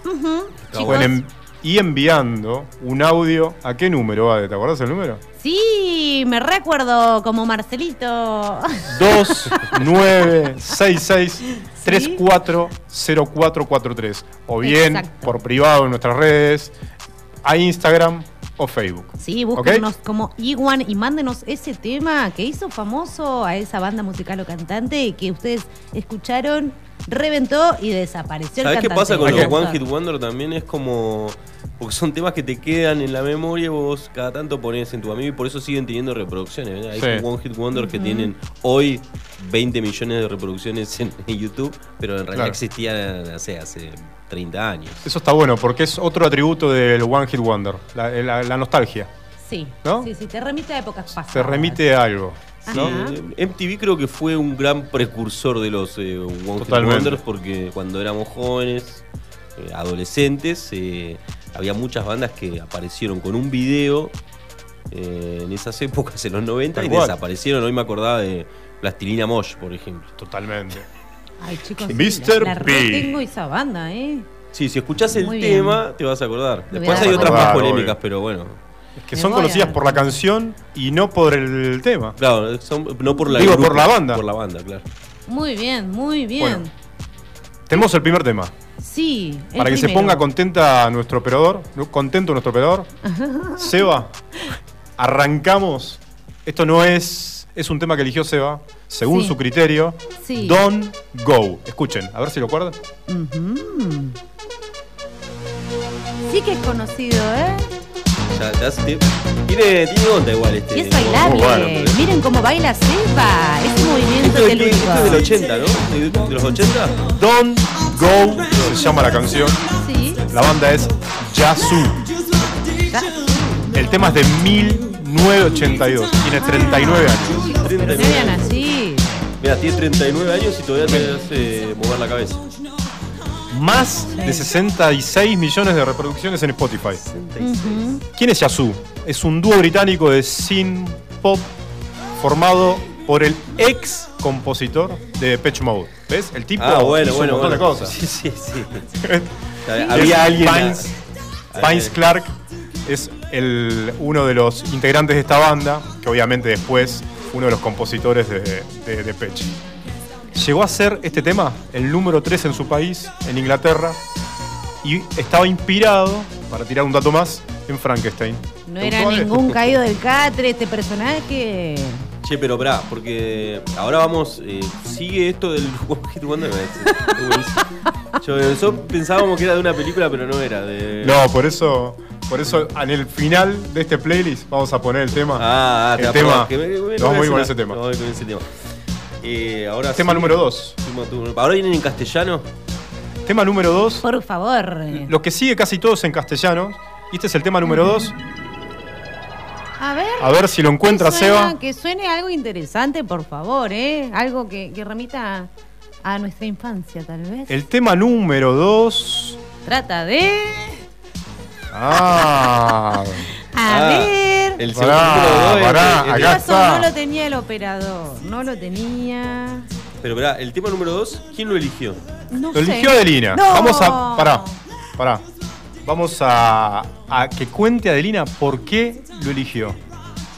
[SPEAKER 4] Ujú.
[SPEAKER 2] Y enviando un audio. ¿A qué número va? ¿Te acordás el número?
[SPEAKER 4] Sí, me recuerdo como Marcelito.
[SPEAKER 2] 2966-340443. O bien
[SPEAKER 4] Exacto.
[SPEAKER 2] por privado en nuestras redes, a Instagram o Facebook.
[SPEAKER 4] Sí, búsquenos como Iguan y mándenos ese tema que hizo famoso a esa banda musical o cantante que ustedes escucharon, reventó y desapareció el
[SPEAKER 3] ¿Sabés qué pasa con los. One Hit Wonder también? Es como. Porque son temas que te quedan en la memoria y vos cada tanto pones en tu amigo y por eso siguen teniendo reproducciones. ¿verdad? Hay
[SPEAKER 2] Sí.
[SPEAKER 3] One Hit Wonder que tienen hoy 20 millones de reproducciones en, en YouTube, pero en realidad
[SPEAKER 2] Claro.
[SPEAKER 3] existían no sé, hace 30 años.
[SPEAKER 2] Eso está bueno porque es otro atributo del One Hit Wonder, la, la- la nostalgia.
[SPEAKER 4] Sí,
[SPEAKER 2] ¿No?
[SPEAKER 4] sí, sí, te remite a épocas pasadas.
[SPEAKER 2] Te remite a algo.
[SPEAKER 3] Eh, MTV creo que fue un gran precursor de los eh, One Hit
[SPEAKER 2] Totalmente.
[SPEAKER 3] Wonders porque cuando éramos jóvenes, eh, adolescentes, eh, había muchas bandas que aparecieron con un video eh, en esas épocas, en los 90,
[SPEAKER 2] Tal
[SPEAKER 3] y desaparecieron. Hoy me acordaba de Plastilina Mosh, por ejemplo.
[SPEAKER 2] Totalmente.
[SPEAKER 4] Ay, chicos,
[SPEAKER 2] Mr.
[SPEAKER 4] la, la
[SPEAKER 2] P.
[SPEAKER 4] retengo esa banda, ¿eh?
[SPEAKER 3] Sí, si escuchás el
[SPEAKER 4] Muy bien.
[SPEAKER 3] tema, te vas a acordar. Después hay otras más polémicas,
[SPEAKER 2] obvio.
[SPEAKER 3] pero bueno.
[SPEAKER 2] Es que
[SPEAKER 4] Me
[SPEAKER 2] son conocidas por la canción y no por el tema.
[SPEAKER 3] Claro, son- no por la
[SPEAKER 2] Digo,
[SPEAKER 3] grupo,
[SPEAKER 2] por la banda.
[SPEAKER 3] Por la banda, claro.
[SPEAKER 4] Muy bien, muy bien.
[SPEAKER 2] Bueno, Tenemos el primer tema.
[SPEAKER 4] sí. el
[SPEAKER 2] Para que se ponga contenta nuestro operador, no- contento nuestro operador. Seba, arrancamos. Esto no es. Es un tema que eligió Seba, según
[SPEAKER 4] Sí.
[SPEAKER 2] su criterio.
[SPEAKER 4] Sí.
[SPEAKER 2] Don't Go. Escuchen, a ver si lo acuerdan.
[SPEAKER 4] Sí que es conocido, ¿eh?
[SPEAKER 3] Ya, ya se- tiene, tiene onda igual este.
[SPEAKER 4] Y es bailable.
[SPEAKER 3] Bueno, pero-
[SPEAKER 4] Miren cómo baila Seba. Ese movimiento
[SPEAKER 3] Esto, es-
[SPEAKER 4] telúrico.
[SPEAKER 3] esto es del 80, ¿no? ¿De, de los 80?
[SPEAKER 2] Don't Go se llama la canción.
[SPEAKER 4] Sí.
[SPEAKER 2] La banda es Yasu. El tema es de 1982. Tiene 39 años.
[SPEAKER 4] Pero no vean así.
[SPEAKER 3] Mira, tiene 39 años y todavía te hace mover la cabeza.
[SPEAKER 2] Más de 66 millones de reproducciones en Spotify. ¿Quién es Yasu? Es un dúo británico de synth pop formado por el ex compositor de Depeche Mode. ¿Ves? El tipo
[SPEAKER 3] Ah, bueno,
[SPEAKER 2] hizo
[SPEAKER 3] bueno,
[SPEAKER 2] un montón
[SPEAKER 3] bueno.
[SPEAKER 2] de cosas.
[SPEAKER 3] Sí, sí, sí. Había alguien.
[SPEAKER 2] Vince Clark es el, uno de los integrantes de esta banda, que obviamente después fue uno de los compositores de, de Depeche. Llegó a ser este tema el número 3 en su país, en Inglaterra, y estaba inspirado, para tirar un dato más, en Frankenstein.
[SPEAKER 4] No
[SPEAKER 2] ¿Te
[SPEAKER 4] era ningún caído del catre este personaje.
[SPEAKER 3] Che, pero pará, porque ahora vamos. eh, sigue esto del. Yo, eso pensábamos que era de una película, pero no era. De...
[SPEAKER 2] No, por eso Por eso, en el final de este playlist, vamos a poner el tema.
[SPEAKER 3] Ah, ah,
[SPEAKER 2] el
[SPEAKER 3] te
[SPEAKER 2] tema.
[SPEAKER 3] me- me- me-
[SPEAKER 2] vamos a ir con ese tema.
[SPEAKER 3] nos vamos a ir con ese tema. Eh, ahora
[SPEAKER 2] Tema
[SPEAKER 3] sí.
[SPEAKER 2] número 2.
[SPEAKER 3] Tema tu- Ahora vienen en castellano.
[SPEAKER 2] Tema número 2.
[SPEAKER 4] Por favor.
[SPEAKER 2] Lo que sigue casi todos en castellano. Y este es el tema número 2.
[SPEAKER 4] A ver.
[SPEAKER 2] A ver si lo encuentra
[SPEAKER 4] que suena-
[SPEAKER 2] Seba.
[SPEAKER 4] Que suene algo interesante, por favor, ¿eh? Algo que, que remita a nuestra infancia, tal vez.
[SPEAKER 2] El tema número 2.
[SPEAKER 4] Trata de.
[SPEAKER 2] Ah.
[SPEAKER 4] A ver.
[SPEAKER 3] El
[SPEAKER 2] Pará,
[SPEAKER 3] segundo número dos,
[SPEAKER 2] pará,
[SPEAKER 3] el- el-
[SPEAKER 2] acá está.
[SPEAKER 4] No lo tenía el operador. No lo tenía.
[SPEAKER 3] Pero verá, el tema número 2, ¿quién lo eligió?
[SPEAKER 4] No
[SPEAKER 2] Lo
[SPEAKER 4] sé.
[SPEAKER 2] eligió Adelina.
[SPEAKER 4] No.
[SPEAKER 2] Vamos a. Pará, pará. Vamos a, a que cuente Adelina por qué lo eligió.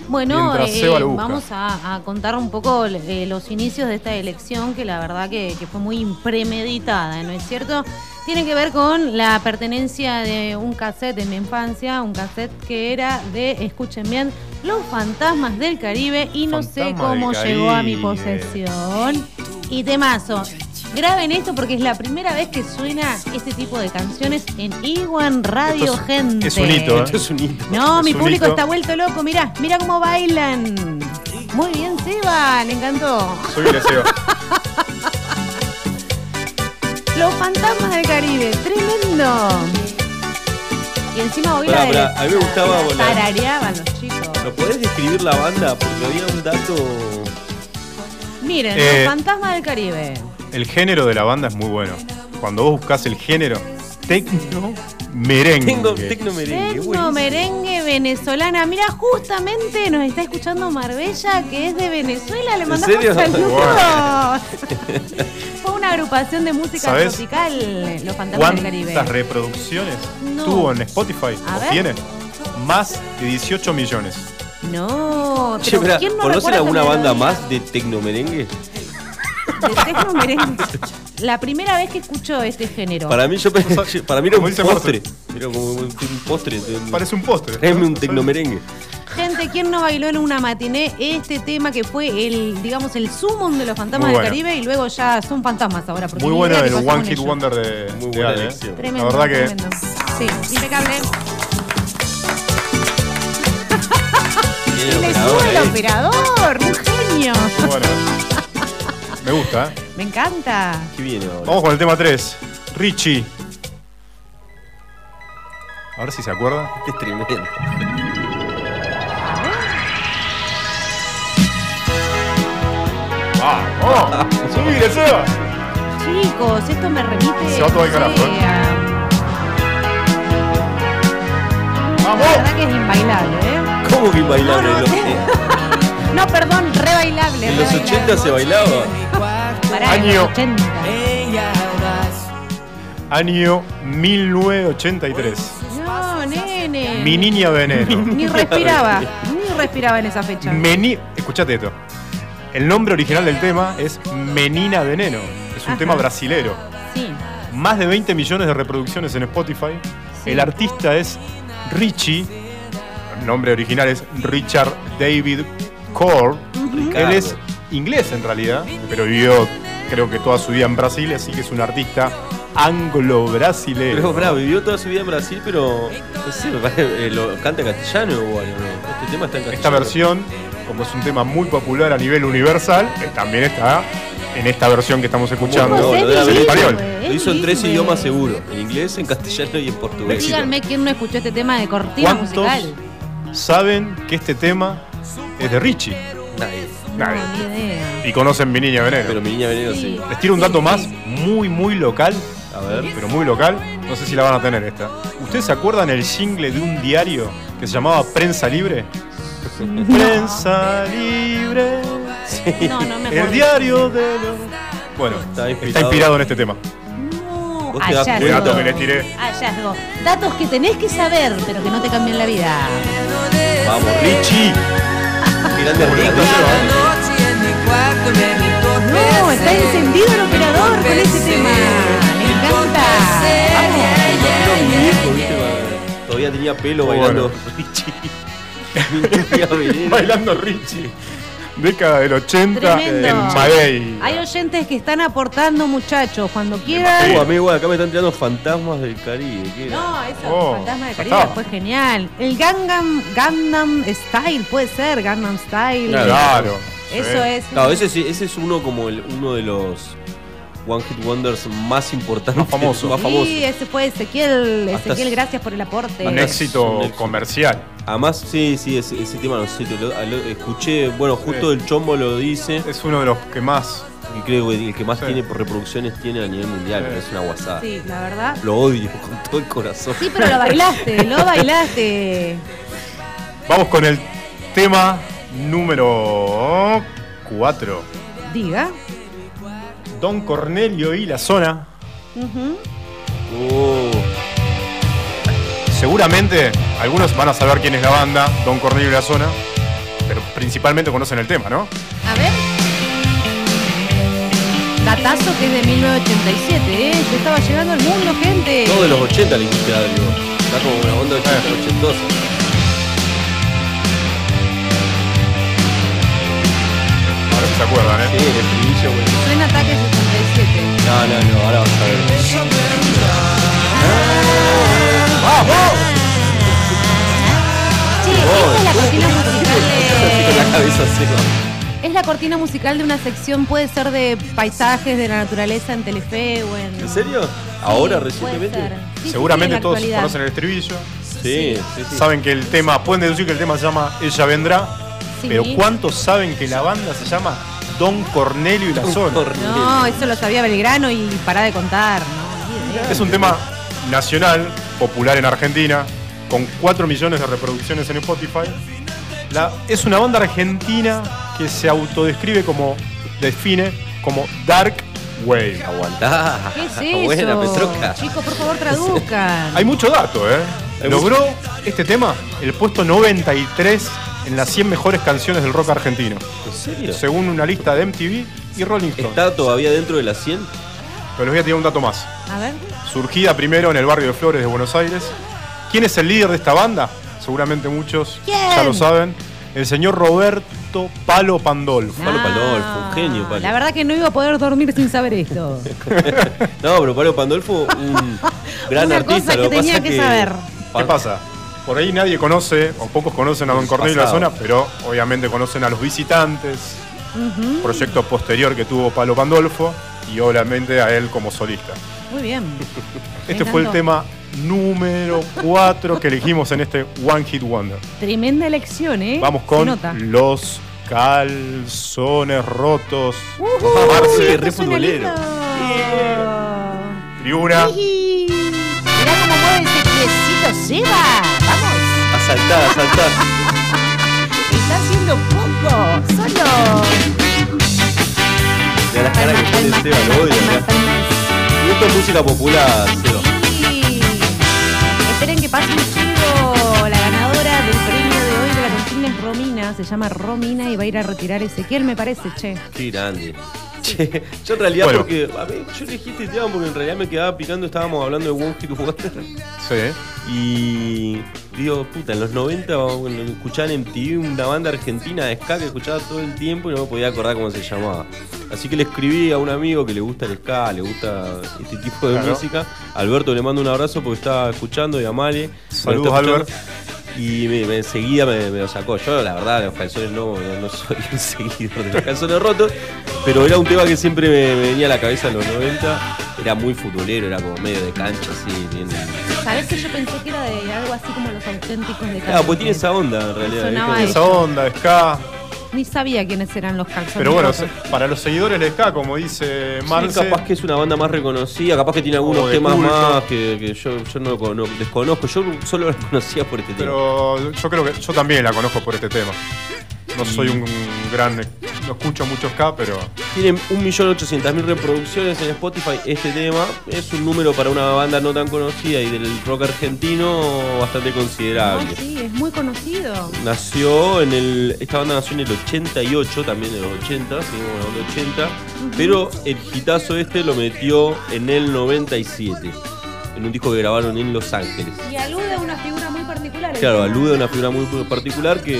[SPEAKER 4] Bueno, eh, vamos a, a contar un poco eh, los inicios de esta elección, que la verdad que, que fue muy premeditada, ¿no es cierto? Tiene que ver con la pertenencia de un cassette en mi infancia, un cassette que era de, escuchen bien, Los Fantasmas del Caribe y no sé cómo llegó a mi posesión. Y temazo. Graben esto porque es la primera vez que suena este tipo de canciones en Iwan Radio,
[SPEAKER 2] Esto es-
[SPEAKER 4] gente.
[SPEAKER 2] es un hito, ¿eh?
[SPEAKER 3] Esto es un hito.
[SPEAKER 4] No,
[SPEAKER 2] Es
[SPEAKER 4] mi público
[SPEAKER 2] hito.
[SPEAKER 4] está vuelto loco, mirá, mirá cómo bailan. Muy bien, Seba, le encantó.
[SPEAKER 2] Subile, Seba.
[SPEAKER 4] Los fantasmas del Caribe, tremendo. Y encima la,
[SPEAKER 3] pará, a mí me gustaba
[SPEAKER 4] la
[SPEAKER 3] volar.
[SPEAKER 4] tarareaban los chicos.
[SPEAKER 3] ¿No podés describir la banda? Porque había un dato.
[SPEAKER 4] Miren,
[SPEAKER 2] Eh,
[SPEAKER 4] los fantasmas del Caribe.
[SPEAKER 2] El género de la banda es muy bueno. Cuando vos buscas el género, tecno merengue.
[SPEAKER 3] Tengo tecno merengue.
[SPEAKER 4] Tecno merengue venezolana. Mira, justamente nos está escuchando Marbella, que es de Venezuela. Le
[SPEAKER 3] ¿En
[SPEAKER 4] mandamos
[SPEAKER 3] serio?
[SPEAKER 4] saludos. Fue una agrupación de música
[SPEAKER 2] ¿Sabés
[SPEAKER 4] tropical, Los Fantasmas del Caribe.
[SPEAKER 2] ¿Cuántas reproducciones
[SPEAKER 4] No.
[SPEAKER 2] tuvo en Spotify? ¿O tiene? Más de 18 millones.
[SPEAKER 4] No,
[SPEAKER 3] Che,
[SPEAKER 4] pero ¿quién no
[SPEAKER 3] ¿Conocen alguna banda más de tecno merengue?
[SPEAKER 4] De tecno merengue? La primera vez que escucho este género.
[SPEAKER 3] Para mí, yo pensé- para mí era un postre. Era como un, un postre.
[SPEAKER 2] Parece un postre.
[SPEAKER 3] Tráeme un tecno merengue.
[SPEAKER 4] Gente, ¿quién no bailó en una matiné este tema que fue el, digamos, el sumum de los fantasmas del. Caribe y luego ya son fantasmas ahora? porque
[SPEAKER 2] Muy bueno el One Hit
[SPEAKER 4] ellos.
[SPEAKER 2] Wonder de,
[SPEAKER 3] Muy
[SPEAKER 2] de
[SPEAKER 3] buena
[SPEAKER 2] Ale, ¿eh?
[SPEAKER 3] elección.
[SPEAKER 4] Tremendo,
[SPEAKER 2] La verdad que
[SPEAKER 4] tremendo. Sí, impecable. Y le sube el
[SPEAKER 3] ahí.
[SPEAKER 4] operador, un genio.
[SPEAKER 2] bueno. Me gusta, ¿eh?
[SPEAKER 4] Me encanta.
[SPEAKER 3] ¿Qué viene ahora?
[SPEAKER 2] Vamos con el tema 3. Richie. A ver si se acuerda.
[SPEAKER 3] Este es tremendo.
[SPEAKER 2] ¡Vamos! ¡Subile, Seba!
[SPEAKER 4] Chicos, esto me remite
[SPEAKER 2] Se va todo
[SPEAKER 4] sé,
[SPEAKER 2] carajo, ¿eh?
[SPEAKER 4] a- La verdad que es inbailable, ¿eh?
[SPEAKER 3] ¿Cómo que bailable?
[SPEAKER 4] No, no, No, perdón, re bailable.
[SPEAKER 3] En
[SPEAKER 4] re
[SPEAKER 3] los
[SPEAKER 4] bailable.
[SPEAKER 3] 80 se bailaba.
[SPEAKER 4] Pará,
[SPEAKER 2] Año.
[SPEAKER 4] los 80.
[SPEAKER 2] Año 1983.
[SPEAKER 4] No, nene.
[SPEAKER 2] Mi niña veneno.
[SPEAKER 4] Ni respiraba, ni respiraba en esa fecha.
[SPEAKER 2] Meni... Escuchate esto. El nombre original del tema es Menina Veneno. Es un
[SPEAKER 4] Ajá.
[SPEAKER 2] tema brasilero.
[SPEAKER 4] Sí.
[SPEAKER 2] Más de 20 millones de reproducciones en Spotify.
[SPEAKER 4] Sí.
[SPEAKER 2] El artista es Richie. El nombre original es Richard David Core. Él es inglés en realidad, pero vivió creo que toda su vida en Brasil, así que es un artista anglo-brasilero.
[SPEAKER 3] Pero bravo, vivió toda su vida en Brasil, pero no sé, me parece, eh, lo canta en castellano igual, ¿o ¿no? Este tema está en castellano.
[SPEAKER 2] Esta versión, como es un tema muy popular a nivel universal, eh, también está en esta versión que estamos escuchando
[SPEAKER 3] No,
[SPEAKER 4] es
[SPEAKER 3] lo
[SPEAKER 2] español.
[SPEAKER 3] Lo hizo en tres idiomas seguro, en inglés, en castellano y en portugués.
[SPEAKER 4] Díganme quién no escuchó este tema de cortina
[SPEAKER 2] ¿Cuántos
[SPEAKER 4] musical.
[SPEAKER 2] saben que este tema es de Richie?
[SPEAKER 3] Nadie.
[SPEAKER 2] Nadie.
[SPEAKER 4] No, ni idea.
[SPEAKER 2] Y conocen Mi Niña Veneno.
[SPEAKER 3] Pero mi niña veneno sí.
[SPEAKER 2] Les tiro un dato más, muy, muy local,
[SPEAKER 3] A ver.
[SPEAKER 2] pero muy local. No sé si la van a tener esta. ¿Ustedes se acuerdan el jingle de un diario que se llamaba Prensa Libre? Prensa Libre.
[SPEAKER 4] No, no me
[SPEAKER 2] El diario de los. Bueno,
[SPEAKER 3] Está
[SPEAKER 2] está
[SPEAKER 3] inspirado.
[SPEAKER 2] en este tema.
[SPEAKER 4] No, hallazgo.
[SPEAKER 2] Dato que les tiré.
[SPEAKER 4] Hallazgo. Datos que tenés que saber, pero que no te cambian la vida.
[SPEAKER 3] Vamos, Richie. Grande.
[SPEAKER 4] No, está encendido el operador con ese tema. Me encanta.
[SPEAKER 3] ¿viste? Todavía tenía pelo bailando Richie.
[SPEAKER 2] Bailando Richie. Década del 80
[SPEAKER 4] Tremendo.
[SPEAKER 2] en Madrid.
[SPEAKER 4] Hay oyentes que están aportando, muchachos. Cuando quieran.
[SPEAKER 3] Uh, amigo, acá me están tirando fantasmas del Caribe.
[SPEAKER 4] No, eso,
[SPEAKER 2] Oh,
[SPEAKER 4] Fantasma de
[SPEAKER 2] ya
[SPEAKER 4] Caribe
[SPEAKER 2] está.
[SPEAKER 4] fue genial. El Gangnam, Gangnam Style, puede ser, Gangnam Style.
[SPEAKER 2] Claro.
[SPEAKER 4] Eso es.
[SPEAKER 3] Claro, ese, sí- ese es uno como el- uno de los One Hit Wonders más importantes. Más
[SPEAKER 2] famosos.
[SPEAKER 3] Más famosos.
[SPEAKER 4] Sí, ese fue Ezequiel.
[SPEAKER 3] Hasta
[SPEAKER 4] Ezequiel, gracias por el aporte.
[SPEAKER 2] Un éxito
[SPEAKER 3] éxito.
[SPEAKER 2] comercial.
[SPEAKER 3] Además, sí, sí, ese, ese tema no sé, te lo- lo- escuché, bueno, justo el Chombo lo dice.
[SPEAKER 2] Es uno de los que más.
[SPEAKER 3] Y creo que el que más
[SPEAKER 2] Sí.
[SPEAKER 3] tiene reproducciones tiene a nivel mundial, pero es una guasada.
[SPEAKER 4] Sí, la verdad.
[SPEAKER 3] Lo odio con todo el corazón.
[SPEAKER 4] Sí, pero lo bailaste, lo bailaste.
[SPEAKER 2] Vamos con el tema número 4.
[SPEAKER 4] Diga.
[SPEAKER 2] Don Cornelio y la zona.
[SPEAKER 3] Oh,
[SPEAKER 2] Seguramente algunos van a saber quién es la banda, Don Cornelio y la zona, pero principalmente conocen el tema, ¿no?
[SPEAKER 4] A ver. Datazo que es de 1987, ¿eh? Ya estaba llegando al mundo, gente.
[SPEAKER 3] todo de los 80 le dijiste algo. Está como una onda 80, ochentosa.
[SPEAKER 2] Ahora se acuerdan, ¿eh?
[SPEAKER 3] Sí, el estribillo, güey.
[SPEAKER 4] Suena ataque 77.
[SPEAKER 3] No, no, no, ahora vas a ver.
[SPEAKER 4] Sí, esta es la cortina musical
[SPEAKER 3] con la
[SPEAKER 4] de.
[SPEAKER 3] seca.
[SPEAKER 4] Es la cortina musical de una sección, puede ser de paisajes de la naturaleza en Telefe o en.
[SPEAKER 3] ¿En serio? ¿Ahora, recientemente?
[SPEAKER 4] Sí,
[SPEAKER 2] Seguramente
[SPEAKER 4] en la
[SPEAKER 2] todos
[SPEAKER 4] actualidad.
[SPEAKER 2] conocen el estribillo.
[SPEAKER 3] Sí, sí, sí.
[SPEAKER 2] Saben que el tema, pueden deducir que el tema se llama Ella Vendrá,
[SPEAKER 4] Sí.
[SPEAKER 2] pero ¿cuántos saben que la banda se llama Don Cornelio y la zona?
[SPEAKER 4] No, eso lo sabía Belgrano y pará de contar. ¿no?
[SPEAKER 2] Es un tema nacional, popular en Argentina, con 4 millones de reproducciones en Spotify. La- es una banda argentina que se autodescribe como, define como Dark Wave.
[SPEAKER 3] Aguantá.
[SPEAKER 4] ¿Qué es eso?
[SPEAKER 3] Buena, Petroca.
[SPEAKER 4] Chicos, por favor, traduzcan.
[SPEAKER 2] Hay mucho dato, ¿eh? Logró este tema el puesto 93 en las 100 mejores canciones del rock argentino.
[SPEAKER 3] ¿En serio?
[SPEAKER 2] Según una lista de MTV y Rolling Stone.
[SPEAKER 3] ¿Está todavía dentro de las 100?
[SPEAKER 2] Pero les voy a tirar un dato más.
[SPEAKER 4] A ver.
[SPEAKER 2] Surgida primero en el barrio de Flores de Buenos Aires. ¿Quién es el líder de esta banda? Seguramente muchos
[SPEAKER 4] ¿Quién?
[SPEAKER 2] ya lo saben. El señor Roberto Palo Pandolfo.
[SPEAKER 3] Palo Pandolfo, un genio, Palo.
[SPEAKER 4] La verdad que no iba a poder dormir sin saber esto.
[SPEAKER 3] No, pero Palo Pandolfo, un gran
[SPEAKER 4] Una
[SPEAKER 3] artista.
[SPEAKER 4] cosa que
[SPEAKER 3] lo
[SPEAKER 4] tenía
[SPEAKER 3] pasa
[SPEAKER 4] que saber.
[SPEAKER 2] ¿Qué pasa? Por ahí nadie conoce, o pocos conocen a Don Cornelio y la zona, pero obviamente conocen a los visitantes,
[SPEAKER 4] Ujú.
[SPEAKER 2] proyecto posterior que tuvo Palo Pandolfo y obviamente a él como solista.
[SPEAKER 4] Muy bien.
[SPEAKER 2] Este
[SPEAKER 4] Me
[SPEAKER 2] fue el tema número 4 que elegimos en este One Hit Wonder.
[SPEAKER 4] Tremenda elección, ¿eh?
[SPEAKER 2] Vamos con los calzones rotos.
[SPEAKER 4] Ujú,
[SPEAKER 2] Marce,
[SPEAKER 4] esto
[SPEAKER 2] re futbolero. Tribuna.
[SPEAKER 4] Mirá cómo mueve ese piecito, Seba.
[SPEAKER 3] A saltar.
[SPEAKER 4] Está haciendo poco. Solo.
[SPEAKER 3] De las caras que pone Seba, lo odio. Y esto es música popular, Seba.
[SPEAKER 4] Sí. Esperen que pase un chivo. La ganadora del premio de hoy de la consigna es Romina. Se llama Romina y va a ir a retirar Ezequiel, me parece, che.
[SPEAKER 3] Qué grande. Che, yo en realidad,
[SPEAKER 2] Bueno.
[SPEAKER 3] porque a mí, yo elegí este tema porque en realidad me quedaba picando, estábamos hablando de One Hit Wonder.
[SPEAKER 2] Sí.
[SPEAKER 3] Y digo, puta, en los 90 bueno, escuchaba en MTV una banda argentina de ska que escuchaba todo el tiempo y no me podía acordar cómo se llamaba. Así que le escribí a un amigo que le gusta el ska, le gusta este tipo de
[SPEAKER 2] Claro.
[SPEAKER 3] música. Alberto le mando un abrazo porque estaba escuchando y a Male.
[SPEAKER 2] Saludos, Albert.
[SPEAKER 3] Y me, me- enseguida me, me lo sacó. Yo, la verdad, los calzones no, no, no soy un seguidor de los calzones rotos. Pero era un tema que siempre me, me venía a la cabeza en los 90. Era muy futbolero, era como medio de cancha, así. Bien.
[SPEAKER 4] ¿Sabés que yo pensé que era de algo así como los auténticos de
[SPEAKER 3] Claro, pues tiene esa onda en realidad.
[SPEAKER 4] Sonaba
[SPEAKER 3] es
[SPEAKER 2] Esa onda, ska.
[SPEAKER 4] Ni sabía quiénes eran los calzones.
[SPEAKER 2] Pero bueno,
[SPEAKER 4] rotos.
[SPEAKER 2] se- para los seguidores de ska, como dice
[SPEAKER 3] Sí,
[SPEAKER 2] Marce,
[SPEAKER 3] capaz que es una banda más reconocida, capaz que tiene algunos
[SPEAKER 2] O de
[SPEAKER 3] temas
[SPEAKER 2] culto.
[SPEAKER 3] más que, que yo, yo no, cono- desconozco. Yo solo la conocía por este tema.
[SPEAKER 2] pero yo creo que yo también la conozco por este tema. No soy un gran. No escucho mucho ska, pero.
[SPEAKER 3] Tiene 1.800.000 reproducciones en Spotify este tema. Es un número para una banda no tan conocida y del rock argentino bastante
[SPEAKER 4] No,
[SPEAKER 3] considerable.
[SPEAKER 4] sí, es muy conocido.
[SPEAKER 3] Nació en el. Esta banda nació en el 88, también en los 80, seguimos hablando de 80. Pero el hitazo este lo metió en el 97. En un disco que grabaron en Los Ángeles.
[SPEAKER 4] Y alude a una figura muy particular. el
[SPEAKER 3] Claro, alude a una figura muy particular que,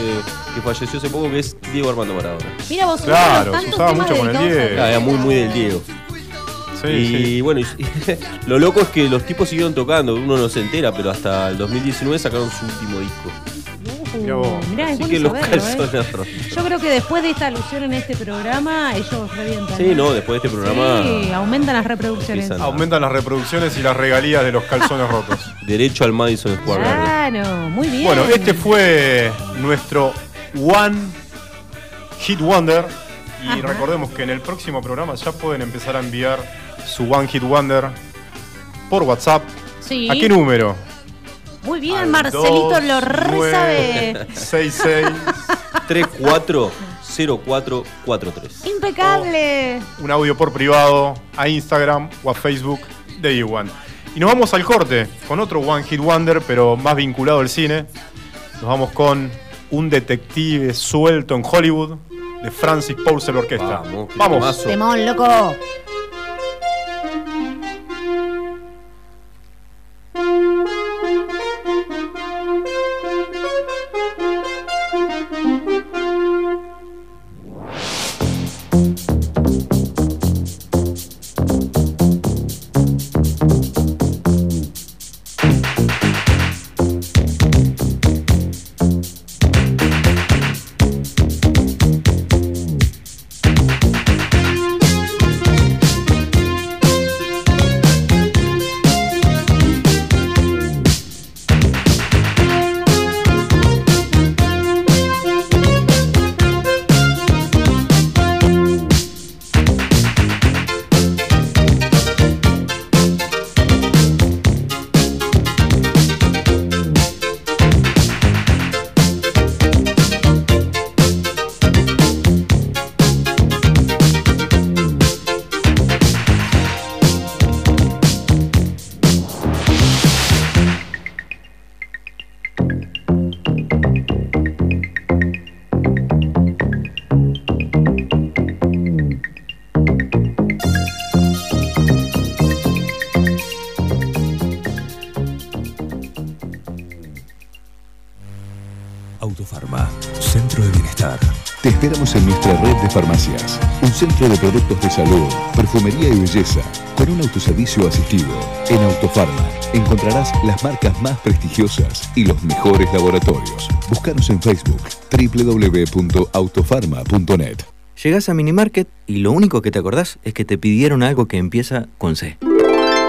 [SPEAKER 3] que falleció hace poco, que es Diego Armando Maradona.
[SPEAKER 4] Mira vos,
[SPEAKER 2] Claro, se usaba mucho con el Diego.
[SPEAKER 3] Claro, era muy, muy del Diego.
[SPEAKER 2] Sí,
[SPEAKER 3] y
[SPEAKER 2] sí.
[SPEAKER 3] bueno, y- lo loco es que los tipos siguieron tocando, uno no se entera, pero hasta el 2019 sacaron su último disco.
[SPEAKER 2] Mirá vos.
[SPEAKER 4] Mirá, es
[SPEAKER 3] Así
[SPEAKER 4] bueno
[SPEAKER 3] que los
[SPEAKER 4] saberlo, ¿eh?
[SPEAKER 3] calzones rotos.
[SPEAKER 4] Yo creo que después de esta alusión en este programa, ellos revientan.
[SPEAKER 3] Sí, no, después de este programa,
[SPEAKER 4] Sí, aumentan las reproducciones.
[SPEAKER 3] Empiezan.
[SPEAKER 2] Aumentan las reproducciones y las regalías de los calzones rotos.
[SPEAKER 3] derecho al Madison Square Garden.
[SPEAKER 4] Claro, muy bien.
[SPEAKER 2] Bueno, este fue nuestro One Hit Wonder. Y
[SPEAKER 4] Ajá.
[SPEAKER 2] recordemos que en el próximo programa ya pueden empezar a enviar su One Hit Wonder por WhatsApp.
[SPEAKER 4] Sí.
[SPEAKER 2] ¿A qué número?
[SPEAKER 4] Muy bien, Marcelito lo re sabe.
[SPEAKER 2] 66
[SPEAKER 3] 340443.
[SPEAKER 4] Impecable.
[SPEAKER 2] un audio por privado a Instagram o a Facebook de Iwan. Y nos vamos al corte con otro One Hit Wonder, pero más vinculado al cine. Nos vamos con un detective suelto en Hollywood de Francis Purcell Orquesta.
[SPEAKER 3] Vamos,
[SPEAKER 2] Vamos.
[SPEAKER 4] Temón, loco.
[SPEAKER 15] En nuestra red de farmacias, un centro de productos de salud, perfumería y belleza, con un autoservicio asistido. En Autofarma encontrarás las marcas más prestigiosas y los mejores laboratorios. Búscanos en Facebook www.autofarma.net.
[SPEAKER 7] Llegás a Minimarket y lo único que te acordás es que te pidieron algo que empieza con C.